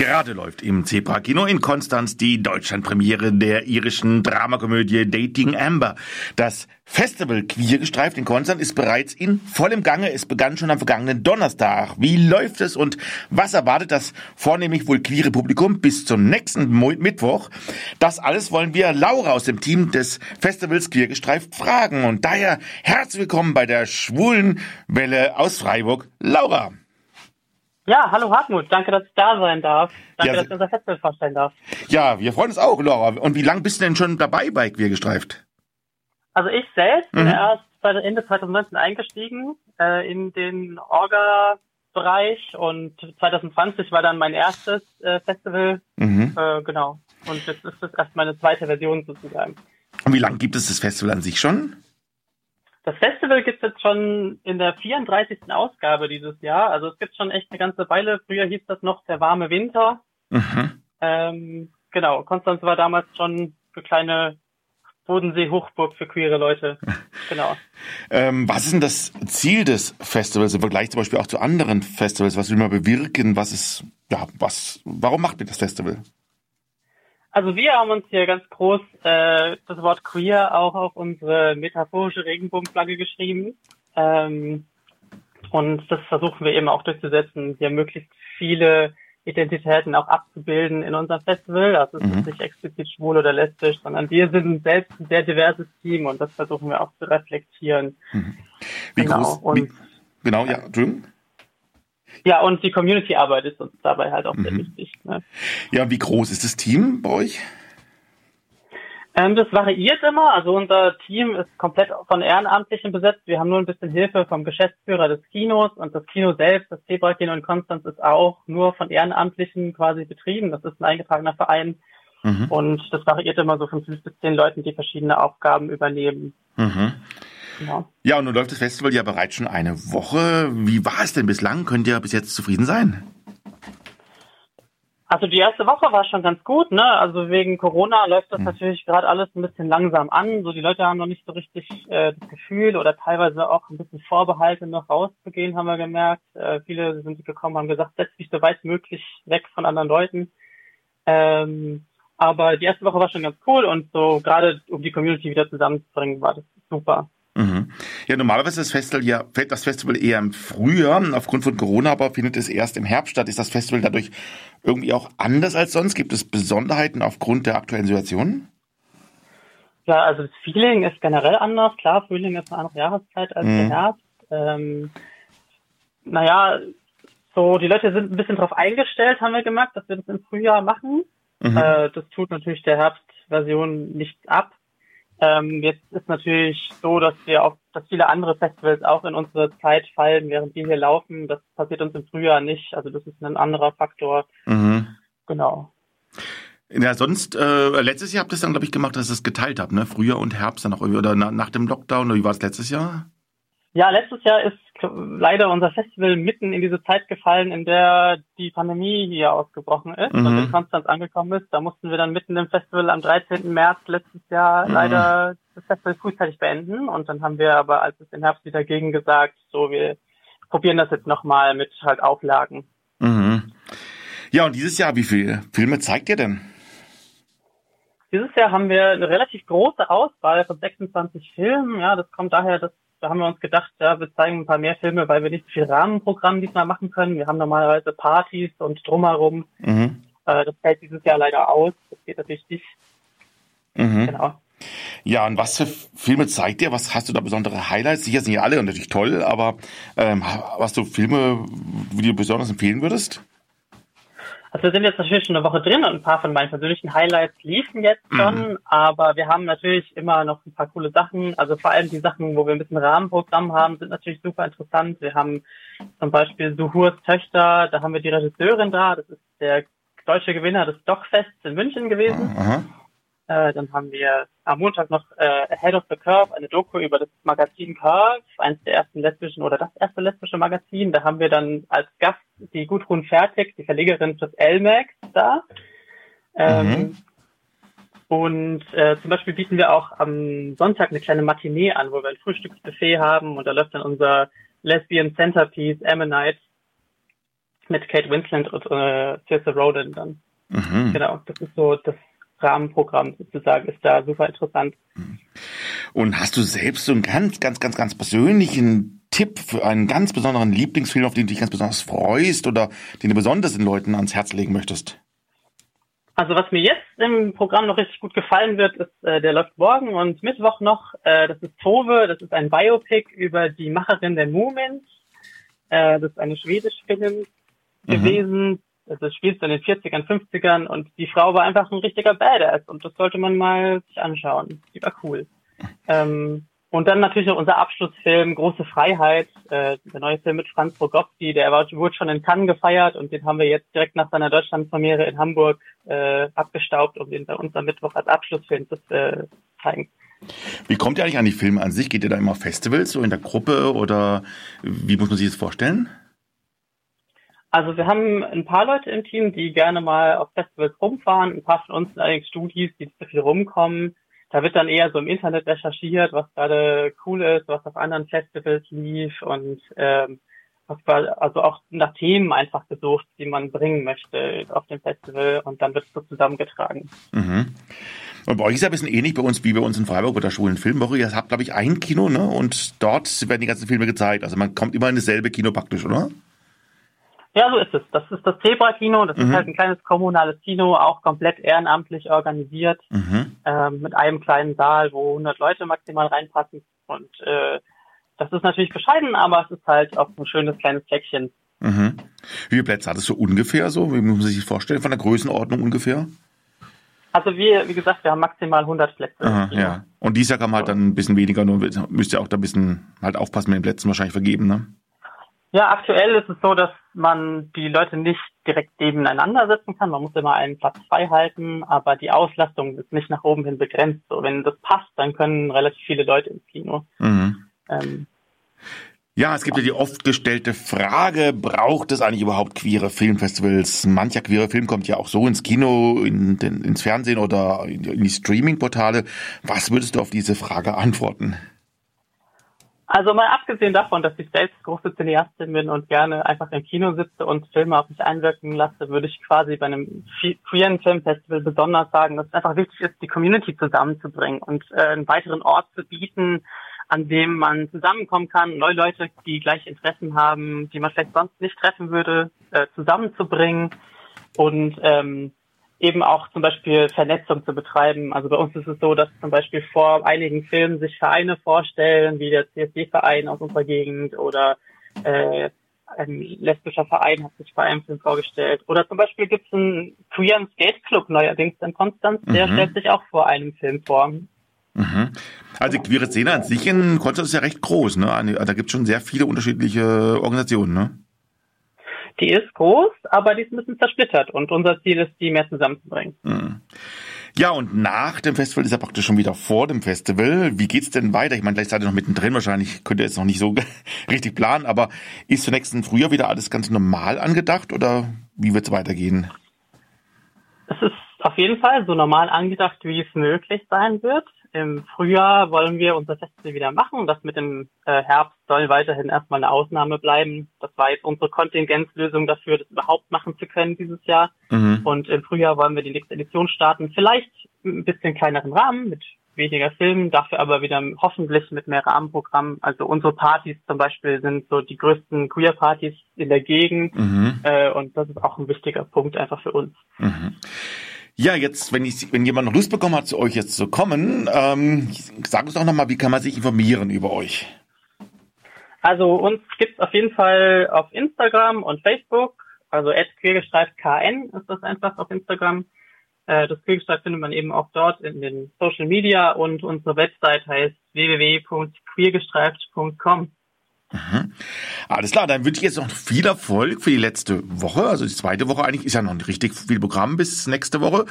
Gerade läuft im Zebra-Kino in Konstanz die Deutschlandpremiere der irischen Dramakomödie Dating Amber. Das Festival Queergestreift in Konstanz ist bereits in vollem Gange. Es begann schon am vergangenen Donnerstag. Wie läuft es und was erwartet das vornehmlich wohl queere Publikum bis zum nächsten Mittwoch? Das alles wollen wir Laura aus dem Team des Festivals Queergestreift fragen. Und daher herzlich willkommen bei der schwulen Welle aus Freiburg. Laura. Ja, hallo Hartmut, danke, dass ich da sein darf. Danke, Ja, dass ich unser Festival vorstellen darf. Ja, wir freuen uns auch, Laura. Und wie lange bist du denn schon dabei bei Queergestreift? Also ich selbst bin Mhm. erst bei Ende 2019 eingestiegen äh, in den Orga-Bereich und 2020 war dann mein erstes äh, Festival. Mhm. Äh, genau. Und jetzt ist das erst meine zweite Version sozusagen. Und wie lange gibt es das Festival an sich schon? Das Festival gibt es jetzt schon in der 34. Ausgabe dieses Jahr. Also es gibt schon echt eine ganze Weile. Früher hieß das noch der warme Winter. Mhm. Ähm, genau, Konstanz war damals schon eine kleine Bodensee-Hochburg für queere Leute. (laughs) Genau. Ähm, was ist denn das Ziel des Festivals im Vergleich zum Beispiel auch zu anderen Festivals? Was will man bewirken? Was ist, ja, was, warum macht man das Festival? Also wir haben uns hier ganz groß äh, das Wort queer auch auf unsere metaphorische Regenbogenflagge geschrieben. Ähm, und das versuchen wir eben auch durchzusetzen, hier möglichst viele Identitäten auch abzubilden in unserem Festival. Also es Mhm. ist nicht explizit schwul oder lesbisch, sondern wir sind selbst ein sehr diverses Team und das versuchen wir auch zu reflektieren. Wie Genau, groß? und- Wie, genau, ja, Entschuldigung. Ja, und die Community-Arbeit ist uns dabei halt auch sehr Mhm. wichtig. Ne? Ja, wie groß ist das Team bei euch? Ähm, das variiert immer. Also unser Team ist komplett von Ehrenamtlichen besetzt. Wir haben nur ein bisschen Hilfe vom Geschäftsführer des Kinos und das Kino selbst, das Zebra-Kino in Konstanz, ist auch nur von Ehrenamtlichen quasi betrieben. Das ist ein eingetragener Verein Mhm. und das variiert immer so von fünf bis zehn Leuten, die verschiedene Aufgaben übernehmen. Mhm. Ja. Ja, und nun läuft das Festival ja bereits schon eine Woche. Wie war es denn bislang? Könnt ihr bis jetzt zufrieden sein? Also die erste Woche war schon ganz gut, ne? Also wegen Corona läuft das Mhm. natürlich gerade alles ein bisschen langsam an. So die Leute haben noch nicht so richtig äh, das Gefühl oder teilweise auch ein bisschen Vorbehalte noch rauszugehen, haben wir gemerkt. Äh, viele sind gekommen, haben gesagt, setz dich so weit möglich weg von anderen Leuten. Ähm, aber die erste Woche war schon ganz cool und so gerade um die Community wieder zusammenzubringen, war das super. Mhm. Ja, normalerweise ist das Festival ja fällt das Festival eher im Frühjahr. Aufgrund von Corona aber findet es erst im Herbst statt. Ist das Festival dadurch irgendwie auch anders als sonst? Gibt es Besonderheiten aufgrund der aktuellen Situation? Ja, also das Feeling ist generell anders. Klar, Frühling ist eine andere Jahreszeit als Mhm. der Herbst. Ähm, naja, so die Leute sind ein bisschen darauf eingestellt, haben wir gemerkt, dass wir das im Frühjahr machen. Mhm. Äh, das tut natürlich der Herbstversion nichts ab. Ähm, jetzt ist natürlich so, dass wir auch, dass viele andere Festivals auch in unsere Zeit fallen, während die hier laufen. Das passiert uns im Frühjahr nicht. Also das ist ein anderer Faktor. Mhm. Genau. Ja, sonst, äh, letztes Jahr habt ihr es dann, glaube ich, gemacht, dass ihr es geteilt habt, ne? Frühjahr und Herbst dann auch irgendwie, oder na, nach dem Lockdown, oder wie war es letztes Jahr? Ja, letztes Jahr ist leider unser Festival mitten in diese Zeit gefallen, in der die Pandemie hier ausgebrochen ist Mhm. und in Konstanz angekommen ist. Da mussten wir dann mitten im Festival am 13. März letztes Jahr Mhm. leider das Festival frühzeitig beenden. Und dann haben wir aber, als es im Herbst wieder ging, gesagt, so, wir probieren das jetzt nochmal mit halt Auflagen. Mhm. Ja, und dieses Jahr, wie viele Filme zeigt ihr denn? Dieses Jahr haben wir eine relativ große Auswahl von 26 Filmen. Ja, das kommt daher, dass da haben wir uns gedacht, ja, wir zeigen ein paar mehr Filme, weil wir nicht so viel Rahmenprogramm diesmal machen können. Wir haben normalerweise Partys und drumherum. Mhm. Äh, das fällt dieses Jahr leider aus. Das geht natürlich nicht. Mhm. Genau. Ja, und was für Filme zeigt ihr? Was hast du da besondere Highlights? Sicher sind ja alle natürlich toll, aber ähm, hast du Filme, die du besonders empfehlen würdest? Also wir sind jetzt natürlich schon eine Woche drin und ein paar von meinen persönlichen Highlights liefen jetzt schon, aber wir haben natürlich immer noch ein paar coole Sachen. Also vor allem die Sachen, wo wir ein bisschen Rahmenprogramm haben, sind natürlich super interessant. Wir haben zum Beispiel Suhurs Töchter, da haben wir die Regisseurin da, das ist der deutsche Gewinner des Doc-Fests in München gewesen. Aha. Äh, dann haben wir am Montag noch äh, Ahead of the Curve, eine Doku über das Magazin Curve, eines der ersten lesbischen oder das erste lesbische Magazin. Da haben wir dann als Gast die Gudrun Fertig, die Verlegerin des LMAX da. Ähm, Mhm. Und äh, zum Beispiel bieten wir auch am Sonntag eine kleine Matinee an, wo wir ein Frühstücksbuffet haben und da läuft dann unser Lesbian Centerpiece Ammonite mit Kate Winslet und äh, Saoirse Ronan dann. Mhm. Genau, das ist so das Rahmenprogramm sozusagen, ist da super interessant. Und hast du selbst so einen ganz, ganz, ganz, ganz persönlichen Tipp für einen ganz besonderen Lieblingsfilm, auf den du dich ganz besonders freust oder den du besonders den Leuten ans Herz legen möchtest? Also was mir jetzt im Programm noch richtig gut gefallen wird, ist, äh, der läuft morgen und Mittwoch noch. Äh, das ist Tove, das ist ein Biopic über die Macherin der Moomins. Äh, das ist eine schwedische Film gewesen. Also es spielt in den 40ern, 50ern und die Frau war einfach ein richtiger Badass und das sollte man mal sich anschauen. Die war cool. Ähm, und dann natürlich noch unser Abschlussfilm Große Freiheit, äh, der neue Film mit Franz Rogowski, der war, wurde schon in Cannes gefeiert und den haben wir jetzt direkt nach seiner Deutschlandpremiere in Hamburg äh, abgestaubt, um den bei uns am Mittwoch als Abschlussfilm zu äh, zeigen. Wie kommt ihr eigentlich an die Filme an sich? Geht ihr da immer auf Festivals, so in der Gruppe oder wie muss man sich das vorstellen? Also wir haben ein paar Leute im Team, die gerne mal auf Festivals rumfahren. Ein paar von uns sind allerdings Studis, die so viel rumkommen. Da wird dann eher so im Internet recherchiert, was gerade cool ist, was auf anderen Festivals lief und ähm, was war, also auch nach Themen einfach gesucht, die man bringen möchte auf dem Festival und dann wird es so zusammengetragen. Mhm. Und bei euch ist ja ein bisschen ähnlich bei uns wie bei uns in Freiburg bei der Schwulen Filmwoche. Ihr habt, glaube ich, ein Kino, ne? Und dort werden die ganzen Filme gezeigt. Also man kommt immer in dasselbe Kino praktisch, oder? Ja, so ist es. Das ist das Zebra-Kino. Das Mhm. ist halt ein kleines kommunales Kino, auch komplett ehrenamtlich organisiert, Mhm. ähm, mit einem kleinen Saal, wo 100 Leute maximal reinpassen. Und äh, das ist natürlich bescheiden, aber es ist halt auch ein schönes kleines Fleckchen. Mhm. Wie viele Plätze hat es so ungefähr so? Wie muss man sich das vorstellen? Von der Größenordnung ungefähr? Also wir, wie gesagt, wir haben maximal 100 Plätze. Aha, ja. Und dieses Jahr man halt dann ein bisschen weniger, nur müsst ihr auch da ein bisschen halt aufpassen mit den Plätzen wahrscheinlich vergeben, ne? Ja, aktuell ist es so, dass man die Leute nicht direkt nebeneinander setzen kann. Man muss immer einen Platz frei halten, aber die Auslastung ist nicht nach oben hin begrenzt. So, wenn das passt, dann können relativ viele Leute ins Kino. Mhm. Ähm, Ja, es gibt ja die oft gestellte Frage, braucht es eigentlich überhaupt queere Filmfestivals? Mancher queere Film kommt ja auch so ins Kino, in den, ins Fernsehen oder in, in die Streaming-Portale. Was würdest du auf diese Frage antworten? Also mal abgesehen davon, dass ich selbst große Cineastin bin und gerne einfach im Kino sitze und Filme auf mich einwirken lasse, würde ich quasi bei einem queeren Filmfestival besonders sagen, dass es einfach wichtig ist, die Community zusammenzubringen und äh, einen weiteren Ort zu bieten, an dem man zusammenkommen kann, neue Leute, die gleiche Interessen haben, die man vielleicht sonst nicht treffen würde, äh, zusammenzubringen. Und ähm, eben auch zum Beispiel Vernetzung zu betreiben. Also bei uns ist es so, dass zum Beispiel vor einigen Filmen sich Vereine vorstellen, wie der CSD-Verein aus unserer Gegend oder äh, ein lesbischer Verein hat sich vor einem Film vorgestellt. Oder zum Beispiel gibt es einen queeren Skate Club neuerdings in Konstanz, der Mhm. stellt sich auch vor einem Film vor. Mhm. Also die queere Szene an sich in Konstanz ist ja recht groß, ne? Da gibt es schon sehr viele unterschiedliche Organisationen, ne? Die ist groß, aber die ist ein bisschen zersplittert und unser Ziel ist, die mehr zusammenzubringen. Mhm. Ja, und nach dem Festival ist ja praktisch schon wieder vor dem Festival. Wie geht's denn weiter? Ich meine, gleich seid ihr noch mittendrin, wahrscheinlich könnt ihr jetzt noch nicht so (laughs) richtig planen, aber ist für nächsten Frühjahr wieder alles ganz normal angedacht oder wie wird's weitergehen? Es ist auf jeden Fall so normal angedacht, wie es möglich sein wird. Im Frühjahr wollen wir unser Festival wieder machen. Das mit dem äh, Herbst soll weiterhin erstmal eine Ausnahme bleiben. Das war jetzt unsere Kontingenzlösung dafür, das überhaupt machen zu können dieses Jahr. Mhm. Und im Frühjahr wollen wir die nächste Edition starten. Vielleicht ein bisschen kleineren Rahmen mit weniger Filmen, dafür aber wieder hoffentlich mit mehr Rahmenprogramm. Also unsere Partys zum Beispiel sind so die größten Queer-Partys in der Gegend. Mhm. Äh, und das ist auch ein wichtiger Punkt einfach für uns. Mhm. Ja, jetzt, wenn, ich, wenn jemand Lust bekommen hat, zu euch jetzt zu kommen, ähm, sag uns doch nochmal, wie kann man sich informieren über euch? Also uns gibt's auf jeden Fall auf Instagram und Facebook. Also queergestreift KN ist das einfach auf Instagram. Äh, Das Queergestreift findet man eben auch dort in den Social Media und unsere Website heißt www.queergestreift.com. Mhm. Alles klar, dann wünsche ich jetzt noch viel Erfolg für die letzte Woche. Also die zweite Woche eigentlich ist ja noch nicht richtig viel Programm bis nächste Woche.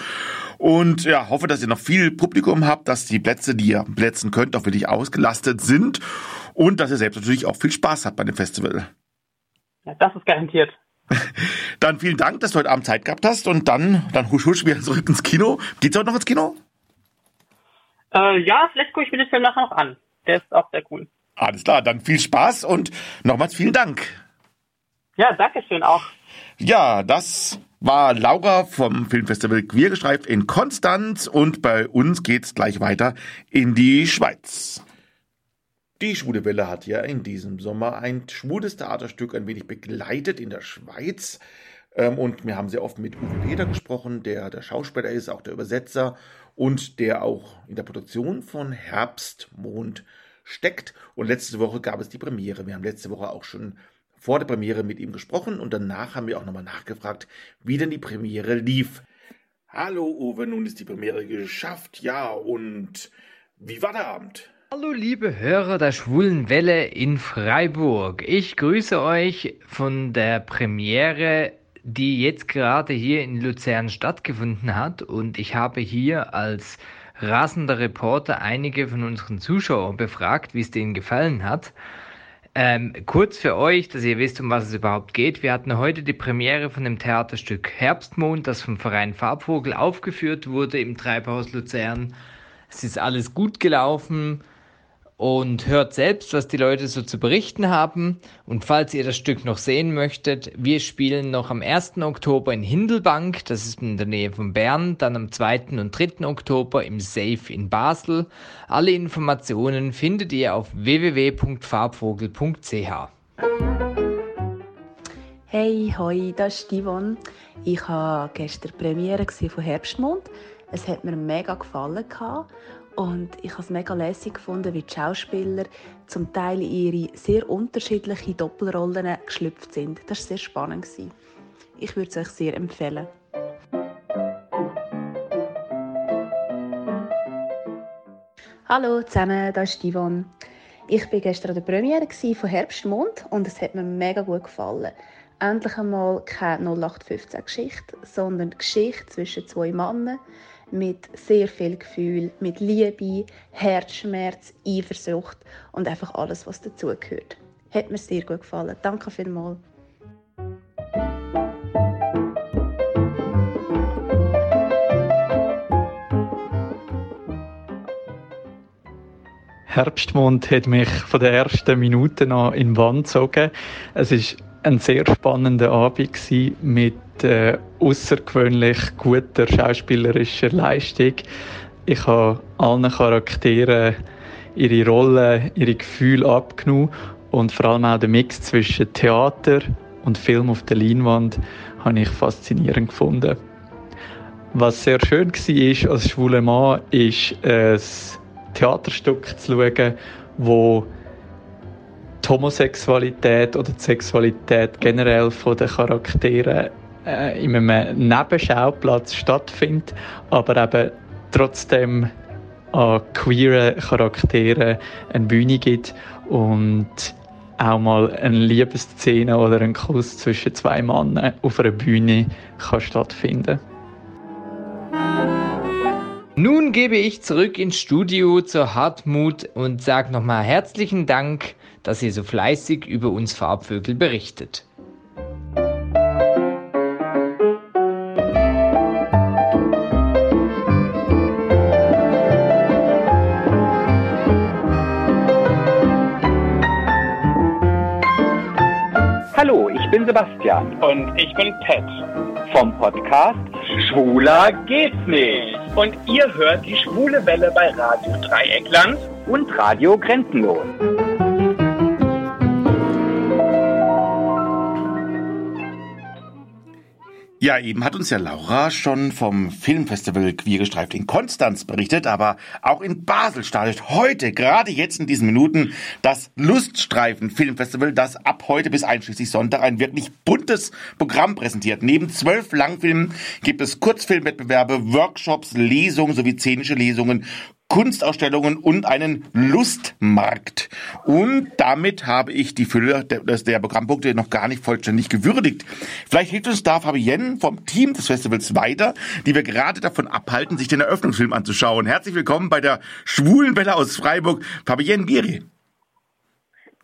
Und ja, hoffe, dass ihr noch viel Publikum habt, dass die Plätze, die ihr plätzen könnt, auch wirklich ausgelastet sind. Und dass ihr selbst natürlich auch viel Spaß habt bei dem Festival. Ja, das ist garantiert. (laughs) Dann vielen Dank, dass du heute Abend Zeit gehabt hast. Und dann, dann husch husch wieder zurück ins Kino. Geht's heute noch ins Kino? Äh, ja, vielleicht gucke ich mir den Film nachher noch an. Der ist auch sehr cool. Alles klar, dann viel Spaß und nochmals vielen Dank. Ja, danke schön auch. Ja, das war Laura vom Filmfestival Queergestreift in Konstanz und bei uns geht's gleich weiter in die Schweiz. Die Schwule Welle hat ja in diesem Sommer ein schwules Theaterstück ein wenig begleitet in der Schweiz. Ähm, und wir haben sehr oft mit Uwe Leder gesprochen, der der Schauspieler ist, auch der Übersetzer und der auch in der Produktion von Herbstmond steckt. Und letzte Woche gab es die Premiere. Wir haben letzte Woche auch schon vor der Premiere mit ihm gesprochen und danach haben wir auch nochmal nachgefragt, wie denn die Premiere lief. Hallo Uwe, nun ist die Premiere geschafft, ja, und wie war der Abend? Hallo liebe Hörer der Schwulen Welle in Freiburg. Ich grüße euch von der Premiere, die jetzt gerade hier in Luzern stattgefunden hat und ich habe hier als rasender Reporter einige von unseren Zuschauern befragt, wie es denen gefallen hat. Ähm, kurz für euch, dass ihr wisst, um was es überhaupt geht. Wir hatten heute die Premiere von dem Theaterstück Herbstmond, das vom Verein Farbvogel aufgeführt wurde im Treibhaus Luzern. Es ist alles gut gelaufen und hört selbst, was die Leute so zu berichten haben. Und falls ihr das Stück noch sehen möchtet, wir spielen noch am 1. Oktober in Hindelbank, das ist in der Nähe von Bern, dann am 2. und 3. Oktober im Safe in Basel. Alle Informationen findet ihr auf www.farbvogel.ch. Hey, hoi, das ist Yvonne. Ich habe gestern Premiere von Herbstmond. Es hat mir mega gefallen. Und ich habe es mega lässig gefunden, wie die Schauspieler zum Teil in ihre sehr unterschiedlichen Doppelrollen geschlüpft sind. Das war sehr spannend. Ich würde es euch sehr empfehlen. Hallo zusammen, das ist Yvonne. Ich war gestern an der Premiere von Herbstmond und es hat mir mega gut gefallen. Endlich einmal keine 0815-Geschichte, sondern Geschichte zwischen zwei Männern, mit sehr viel Gefühl, mit Liebe, Herzschmerz, Eifersucht und einfach alles, was dazugehört. Hat mir sehr gut gefallen. Danke vielmals. Herbstmond hat mich von der ersten Minute an in den Wand gezogen. Es ist ein sehr spannender Abend mit äh, außergewöhnlich guter schauspielerischer Leistung. Ich habe allen Charakteren ihre Rolle, ihre Gefühle abgenommen und vor allem auch den Mix zwischen Theater und Film auf der Leinwand habe ich faszinierend gefunden. Was sehr schön war als schwuler Mann, ist ein Theaterstück zu schauen, wo die Homosexualität oder die Sexualität generell von den Charakteren äh, in einem Nebenschauplatz stattfindet, aber eben trotzdem an queeren Charakteren eine Bühne gibt und auch mal eine Liebesszene oder ein Kuss zwischen zwei Männern auf einer Bühne kann stattfinden. Nun gebe ich zurück ins Studio zur Hartmut und sage nochmal herzlichen Dank, dass ihr so fleißig über uns Farbvögel berichtet. Hallo, ich bin Sebastian. Und ich bin Ted. Vom Podcast Schwuler geht's nicht. Und ihr hört die schwule Welle bei Radio Dreieckland und Radio Grenzenlos. Ja, eben hat uns ja Laura schon vom Filmfestival Queergestreift in Konstanz berichtet, aber auch in Basel startet heute, gerade jetzt in diesen Minuten, das Luststreifen Filmfestival, das ab heute bis einschließlich Sonntag ein wirklich buntes Programm präsentiert. Neben zwölf Langfilmen gibt es Kurzfilmwettbewerbe, Workshops, Lesungen sowie szenische Lesungen, Kunstausstellungen und einen Lustmarkt. Und damit habe ich die Fülle der, der Programmpunkte noch gar nicht vollständig gewürdigt. Vielleicht hilft uns da Fabienne vom Team des Festivals weiter, die wir gerade davon abhalten, sich den Eröffnungsfilm anzuschauen. Herzlich willkommen bei der Schwulen Welle aus Freiburg, Fabienne Biri.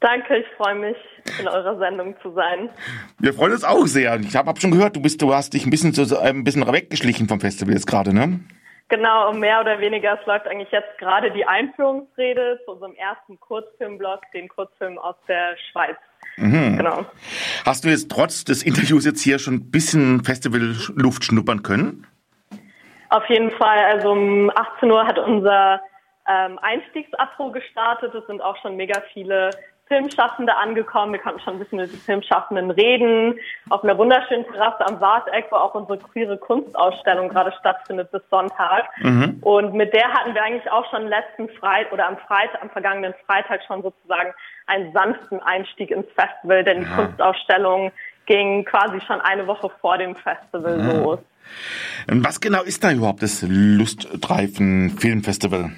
Danke, ich freue mich, in eurer Sendung zu sein. Wir freuen uns auch sehr. Ich habe hab schon gehört, du bist, du hast dich ein bisschen, so, ein bisschen weggeschlichen vom Festival jetzt gerade, ne? Genau, mehr oder weniger. Es läuft eigentlich jetzt gerade die Einführungsrede zu unserem ersten Kurzfilmblock, den Kurzfilm aus der Schweiz. Mhm. Genau. Hast du jetzt trotz des Interviews jetzt hier schon ein bisschen Festivalluft schnuppern können? Auf jeden Fall. Also um 18 Uhr hat unser ähm, Einstiegsapro gestartet. Es sind auch schon mega viele Filmschaffende angekommen. Wir konnten schon ein bisschen mit den Filmschaffenden reden. Auf einer wunderschönen Terrasse am Warteck, wo auch unsere queere Kunstausstellung gerade stattfindet bis Sonntag. Mhm. Und mit der hatten wir eigentlich auch schon letzten Freitag oder am Freitag, am vergangenen Freitag schon sozusagen einen sanften Einstieg ins Festival, denn die Ja. Kunstausstellung ging quasi schon eine Woche vor dem Festival Mhm. los. Was genau ist da überhaupt das Lustreifen Filmfestival?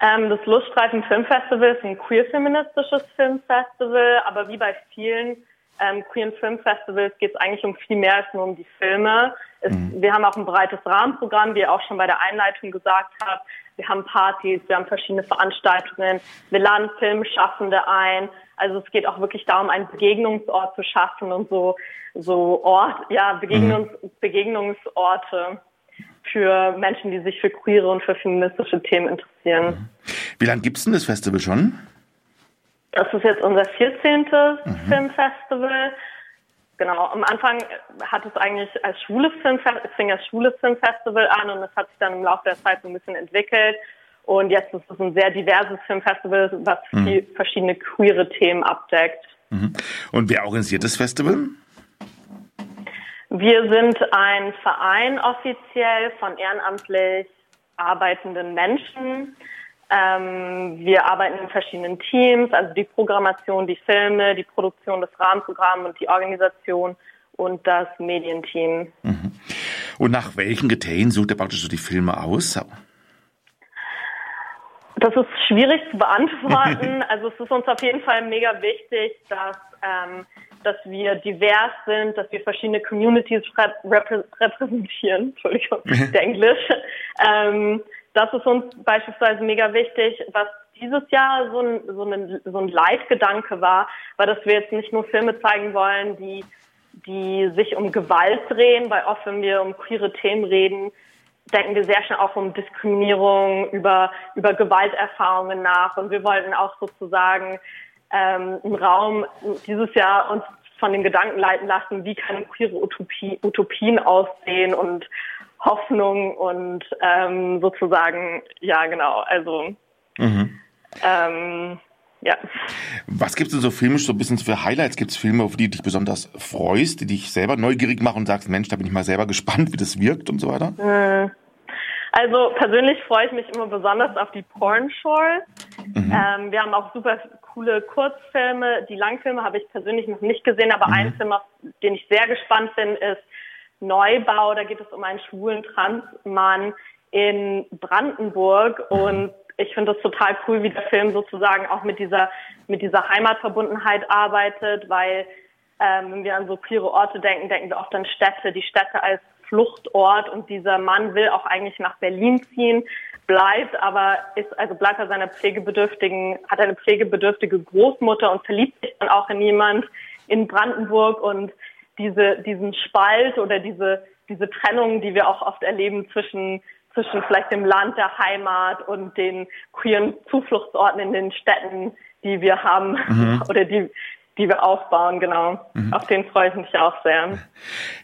Ähm, das Luststreifen Filmfestival ist ein queer-feministisches Filmfestival, aber wie bei vielen ähm, queeren Filmfestivals geht es eigentlich um viel mehr als nur um die Filme. Es, Wir haben auch ein breites Rahmenprogramm, wie ihr auch schon bei der Einleitung gesagt habt. Wir haben Partys, wir haben verschiedene Veranstaltungen, wir laden Filmschaffende ein. Also es geht auch wirklich darum, einen Begegnungsort zu schaffen und so, so Ort, ja, Begegnungs, Begegnungsorte für Menschen, die sich für queere und für feministische Themen interessieren. Wie lange gibt's denn das Festival schon? Das ist jetzt unser 14. Filmfestival. Genau, am Anfang hat es eigentlich als schwules Filmfestival, es fing als schwules Filmfestival an und es hat sich dann im Laufe der Zeit so ein bisschen entwickelt. Und jetzt ist es ein sehr diverses Filmfestival, was Mhm. verschiedene queere Themen abdeckt. Mhm. Und wer organisiert das Festival? Wir sind ein Verein offiziell von ehrenamtlich arbeitenden Menschen. Ähm, wir arbeiten in verschiedenen Teams, also die Programmation, die Filme, die Produktion des Rahmenprogramms und die Organisation und das Medienteam. Und nach welchen Kriterien sucht ihr praktisch so die Filme aus? Das ist schwierig zu beantworten. (laughs) Also es ist uns auf jeden Fall mega wichtig, dass, ähm, dass wir divers sind, dass wir verschiedene Communities rep reprä repräsentieren. (laughs) Entschuldigung, der Englisch. Ähm, das ist uns beispielsweise mega wichtig. Was dieses Jahr so ein, so ein, so ein Leitgedanke war, war, dass wir jetzt nicht nur Filme zeigen wollen, die, die sich um Gewalt drehen, weil oft, wenn wir um queere Themen reden, denken wir sehr schnell auch um Diskriminierung, über, über Gewalterfahrungen nach. Und wir wollten auch sozusagen ähm, einen Raum dieses Jahr uns von dem Gedanken leiten lassen, wie kann queere Utopie, Utopien aussehen und Hoffnung und ähm, sozusagen, ja genau, also Mhm. ähm, ja. Was gibt's denn so filmisch so ein bisschen für Highlights? Gibt's Filme, auf die du dich besonders freust, die dich selber neugierig machen und sagst, Mensch, da bin ich mal selber (laughs) gespannt, wie das wirkt und so weiter? Hm. Also persönlich freue ich mich immer besonders auf die Porn Shore. Ähm, wir haben auch super coole Kurzfilme. Die Langfilme habe ich persönlich noch nicht gesehen, aber ein Film, auf den ich sehr gespannt bin, ist Neubau. Da geht es um einen schwulen Transmann in Brandenburg und ich finde es total cool, wie der Film sozusagen auch mit dieser mit dieser Heimatverbundenheit arbeitet, weil ähm, wenn wir an so queere Orte denken, denken wir oft an Städte, die Städte als Fluchtort und dieser Mann will auch eigentlich nach Berlin ziehen, bleibt aber ist also bleibt bei seiner pflegebedürftigen hat eine pflegebedürftige Großmutter und verliebt sich dann auch in jemand in Brandenburg und diese diesen Spalt oder diese diese Trennung, die wir auch oft erleben zwischen zwischen vielleicht dem Land der Heimat und den queeren Zufluchtsorten in den Städten, die wir haben Mhm. (laughs) oder die die wir aufbauen, genau. Mhm. Auf den freue ich mich auch sehr.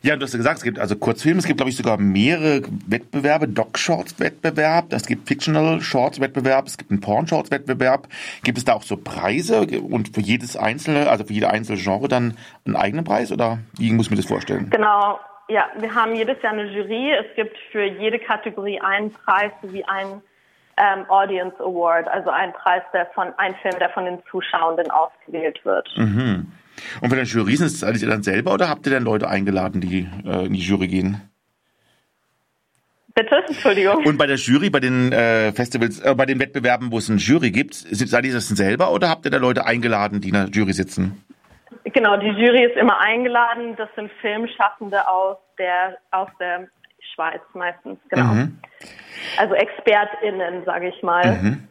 Ja, du hast ja gesagt, es gibt also Kurzfilme, es gibt, glaube ich, sogar mehrere Wettbewerbe, Doc-Shorts-Wettbewerb, es gibt Fictional-Shorts-Wettbewerb, es gibt einen Porn-Shorts-Wettbewerb. Gibt es da auch so Preise und für jedes einzelne, also für jede einzelne Genre dann einen eigenen Preis oder wie muss ich mir das vorstellen? Genau, ja, wir haben jedes Jahr eine Jury. Es gibt für jede Kategorie einen Preis sowie einen ähm, Audience Award, also einen Preis, der von ein Film, der von den Zuschauenden ausgewählt wird. Mhm. Und für den Jury sind es seid ihr dann selber oder habt ihr dann Leute eingeladen, die äh, in die Jury gehen? Bitte, Entschuldigung. Und bei der Jury, bei den äh, Festivals, äh, bei den Wettbewerben, wo es eine Jury gibt, sind, seid ihr das denn selber oder habt ihr da Leute eingeladen, die in der Jury sitzen? Genau, die Jury ist immer eingeladen. Das sind Filmschaffende aus der aus der Schweiz meistens, genau. Mhm. Also ExpertInnen, sage ich mal. Mhm.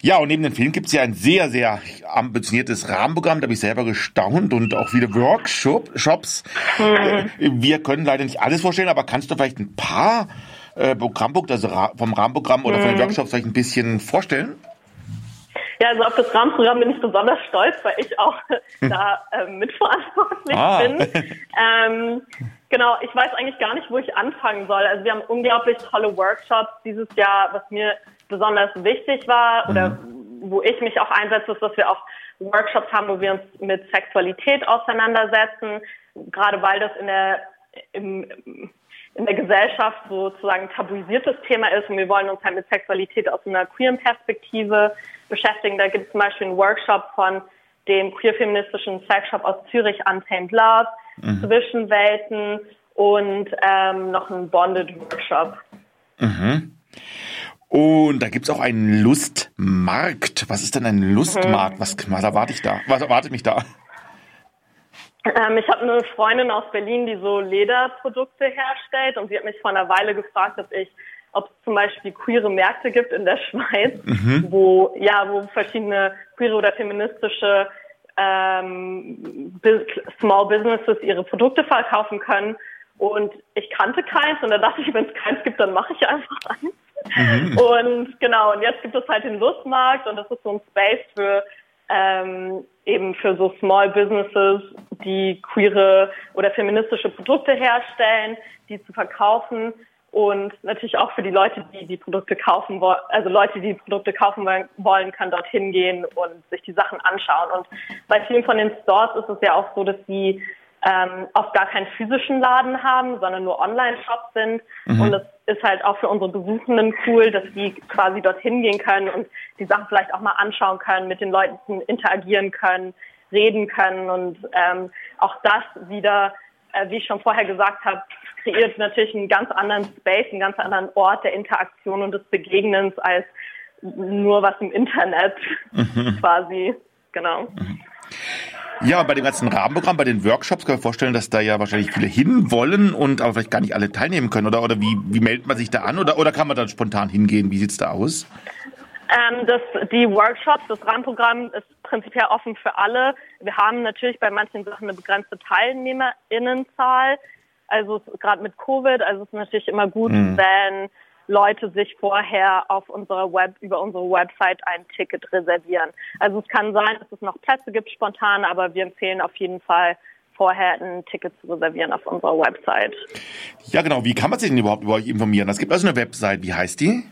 Ja, und neben dem Film gibt es ja ein sehr, sehr ambitioniertes Rahmenprogramm. Da habe ich selber gestaunt und auch viele Workshops. Mhm. Äh, Wir können leider nicht alles vorstellen, aber kannst du vielleicht ein paar äh, Programmpunkt, also vom Rahmenprogramm oder von den Mhm. Workshops vielleicht ein bisschen vorstellen? Ja, also auf das Rahmenprogramm bin ich besonders stolz, weil ich auch (laughs) da ähm, mitverantwortlich Ah. bin. (laughs) Ähm, genau, ich weiß eigentlich gar nicht, wo ich anfangen soll. Also wir haben unglaublich tolle Workshops dieses Jahr, was mir besonders wichtig war oder wo ich mich auch einsetze, ist, dass wir auch Workshops haben, wo wir uns mit Sexualität auseinandersetzen, gerade weil das in der im, in der Gesellschaft sozusagen ein tabuisiertes Thema ist und wir wollen uns halt mit Sexualität aus einer queeren Perspektive beschäftigen. Da gibt es zum Beispiel einen Workshop von dem queer-feministischen Sexshop aus Zürich, Untamed Love, Mhm. Zwischenwelten und ähm, noch einen Bonded-Workshop. Mhm. Und da gibt's auch einen Lustmarkt. Was ist denn ein Lustmarkt? Was, was erwarte ich da? Was erwartet mich da? Ähm, ich habe eine Freundin aus Berlin, die so Lederprodukte herstellt und sie hat mich vor einer Weile gefragt, ob ich, ob es zum Beispiel queere Märkte gibt in der Schweiz, Mhm. wo ja, wo verschiedene queere oder feministische ähm, Small Businesses ihre Produkte verkaufen können. Und ich kannte keins und da dachte ich, wenn es keins gibt, dann mache ich einfach eins. (laughs) Und genau, und jetzt gibt es halt den Lustmarkt und das ist so ein Space für ähm, eben für so Small Businesses, die queere oder feministische Produkte herstellen, die zu verkaufen und natürlich auch für die Leute, die die Produkte kaufen wollen, also Leute, die die Produkte kaufen wollen- können dorthin gehen und sich die Sachen anschauen. Und bei vielen von den Stores ist es ja auch so, dass die ähm, oft gar keinen physischen Laden haben, sondern nur Online-Shops sind. Mhm. Und das ist halt auch für unsere Besuchenden cool, dass die quasi dorthin gehen können und die Sachen vielleicht auch mal anschauen können, mit den Leuten interagieren können, reden können und ähm, auch das wieder, äh, wie ich schon vorher gesagt habe, kreiert natürlich einen ganz anderen Space, einen ganz anderen Ort der Interaktion und des Begegnens als nur was im Internet (laughs) quasi, genau. Ja, bei dem ganzen Rahmenprogramm, bei den Workshops kann man vorstellen, dass da ja wahrscheinlich viele hinwollen und aber vielleicht gar nicht alle teilnehmen können. Oder, oder wie, wie meldet man sich da an? Oder, oder kann man dann spontan hingehen? Wie sieht's da aus? Ähm, das, die Workshops, das Rahmenprogramm ist prinzipiell offen für alle. Wir haben natürlich bei manchen Sachen eine begrenzte Teilnehmerinnenzahl. Also gerade mit Covid, also es ist natürlich immer gut, Mhm. wenn Leute sich vorher auf unserer Web, über unsere Website ein Ticket reservieren. Also es kann sein, dass es noch Plätze gibt spontan, aber wir empfehlen auf jeden Fall vorher ein Ticket zu reservieren auf unserer Website. Ja, genau. Wie kann man sich denn überhaupt über euch informieren? Es gibt also eine Website. Wie heißt die?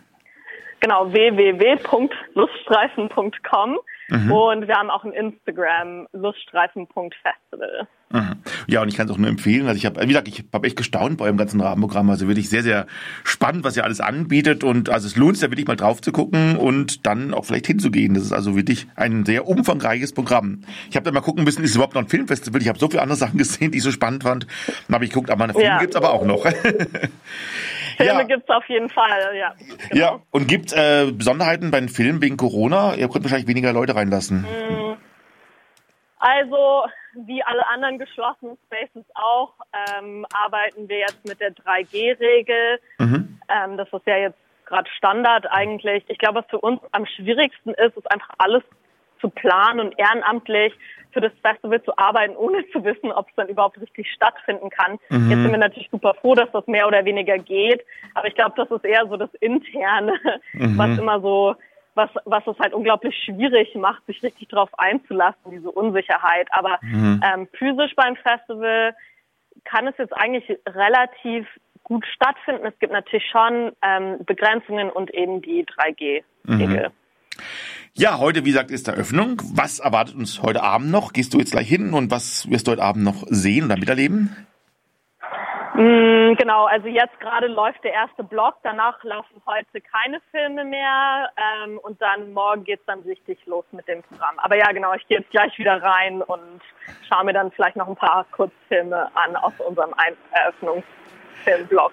Genau, www.luststreifen.com Mhm. und wir haben auch ein Instagram, luststreifen.festival. Mhm. Ja, und ich kann es auch nur empfehlen. Also ich habe, wie gesagt, ich habe echt gestaunt bei eurem ganzen Rahmenprogramm. Also wirklich sehr, sehr spannend, was ihr alles anbietet. Und also es lohnt sich da wirklich mal drauf zu gucken und dann auch vielleicht hinzugehen. Das ist also wirklich ein sehr umfangreiches Programm. Ich habe da mal gucken müssen, ist es überhaupt noch ein Filmfestival? Ich habe so viele andere Sachen gesehen, die ich so spannend fand. Dann habe ich geguckt, aber einen Film Ja. gibt's aber auch noch. (laughs) Filme gibt's auf jeden Fall, ja. Ja, und gibt äh, Besonderheiten bei den Filmen wegen Corona? Ihr könnt wahrscheinlich weniger Leute reinlassen. Mm. Also, wie alle anderen geschlossenen Spaces auch, ähm, arbeiten wir jetzt mit der 3G-Regel. Mhm. Ähm, das ist ja jetzt gerade Standard eigentlich. Ich glaube, was für uns am schwierigsten ist, ist einfach alles zu planen und ehrenamtlich für das Festival zu arbeiten, ohne zu wissen, ob es dann überhaupt richtig stattfinden kann. Mhm. Jetzt sind wir natürlich super froh, dass das mehr oder weniger geht, aber ich glaube, das ist eher so das Interne, Mhm. was immer so, was, was es halt unglaublich schwierig macht, sich richtig darauf einzulassen, diese Unsicherheit. Aber Mhm. ähm, physisch beim Festival kann es jetzt eigentlich relativ gut stattfinden. Es gibt natürlich schon ähm, Begrenzungen und eben die 3G-Regel. Ja, heute, wie gesagt, ist Eröffnung. Was erwartet uns heute Abend noch? Gehst du jetzt gleich hin und was wirst du heute Abend noch sehen oder miterleben? Mm, genau, also jetzt gerade läuft der erste Block, danach laufen heute keine Filme mehr ähm, und dann morgen geht's dann richtig los mit dem Programm. Aber ja, genau, ich gehe jetzt gleich wieder rein und schaue mir dann vielleicht noch ein paar Kurzfilme an aus unserem Eröffnungsfilmblock.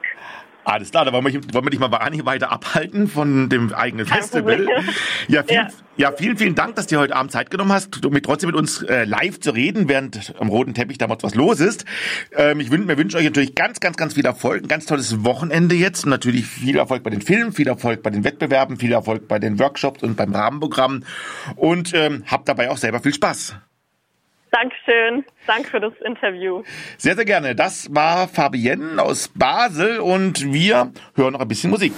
Alles klar, da wollen wir, wollen wir dich mal gar nicht weiter abhalten von dem eigenen Festival. Problem. Ja, viel, Ja. ja. vielen, vielen Dank, dass du dir heute Abend Zeit genommen hast, um trotzdem mit uns äh, live zu reden, während am roten Teppich damals was los ist. Ähm, ich wün, mir wünsche euch natürlich ganz, ganz, ganz viel Erfolg, ein ganz tolles Wochenende jetzt und natürlich viel Erfolg bei den Filmen, viel Erfolg bei den Wettbewerben, viel Erfolg bei den Workshops und beim Rahmenprogramm und ähm, habt dabei auch selber viel Spaß. Dankeschön. Danke für das Interview. Sehr, sehr gerne. Das war Fabienne aus Basel und wir hören noch ein bisschen Musik.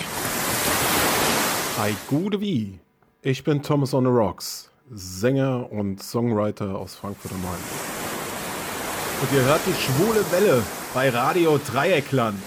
Hi, gute wie. Ich bin Thomas on the Rocks, Sänger und Songwriter aus Frankfurt am Main. Und ihr hört die schwule Welle bei Radio Dreieckland.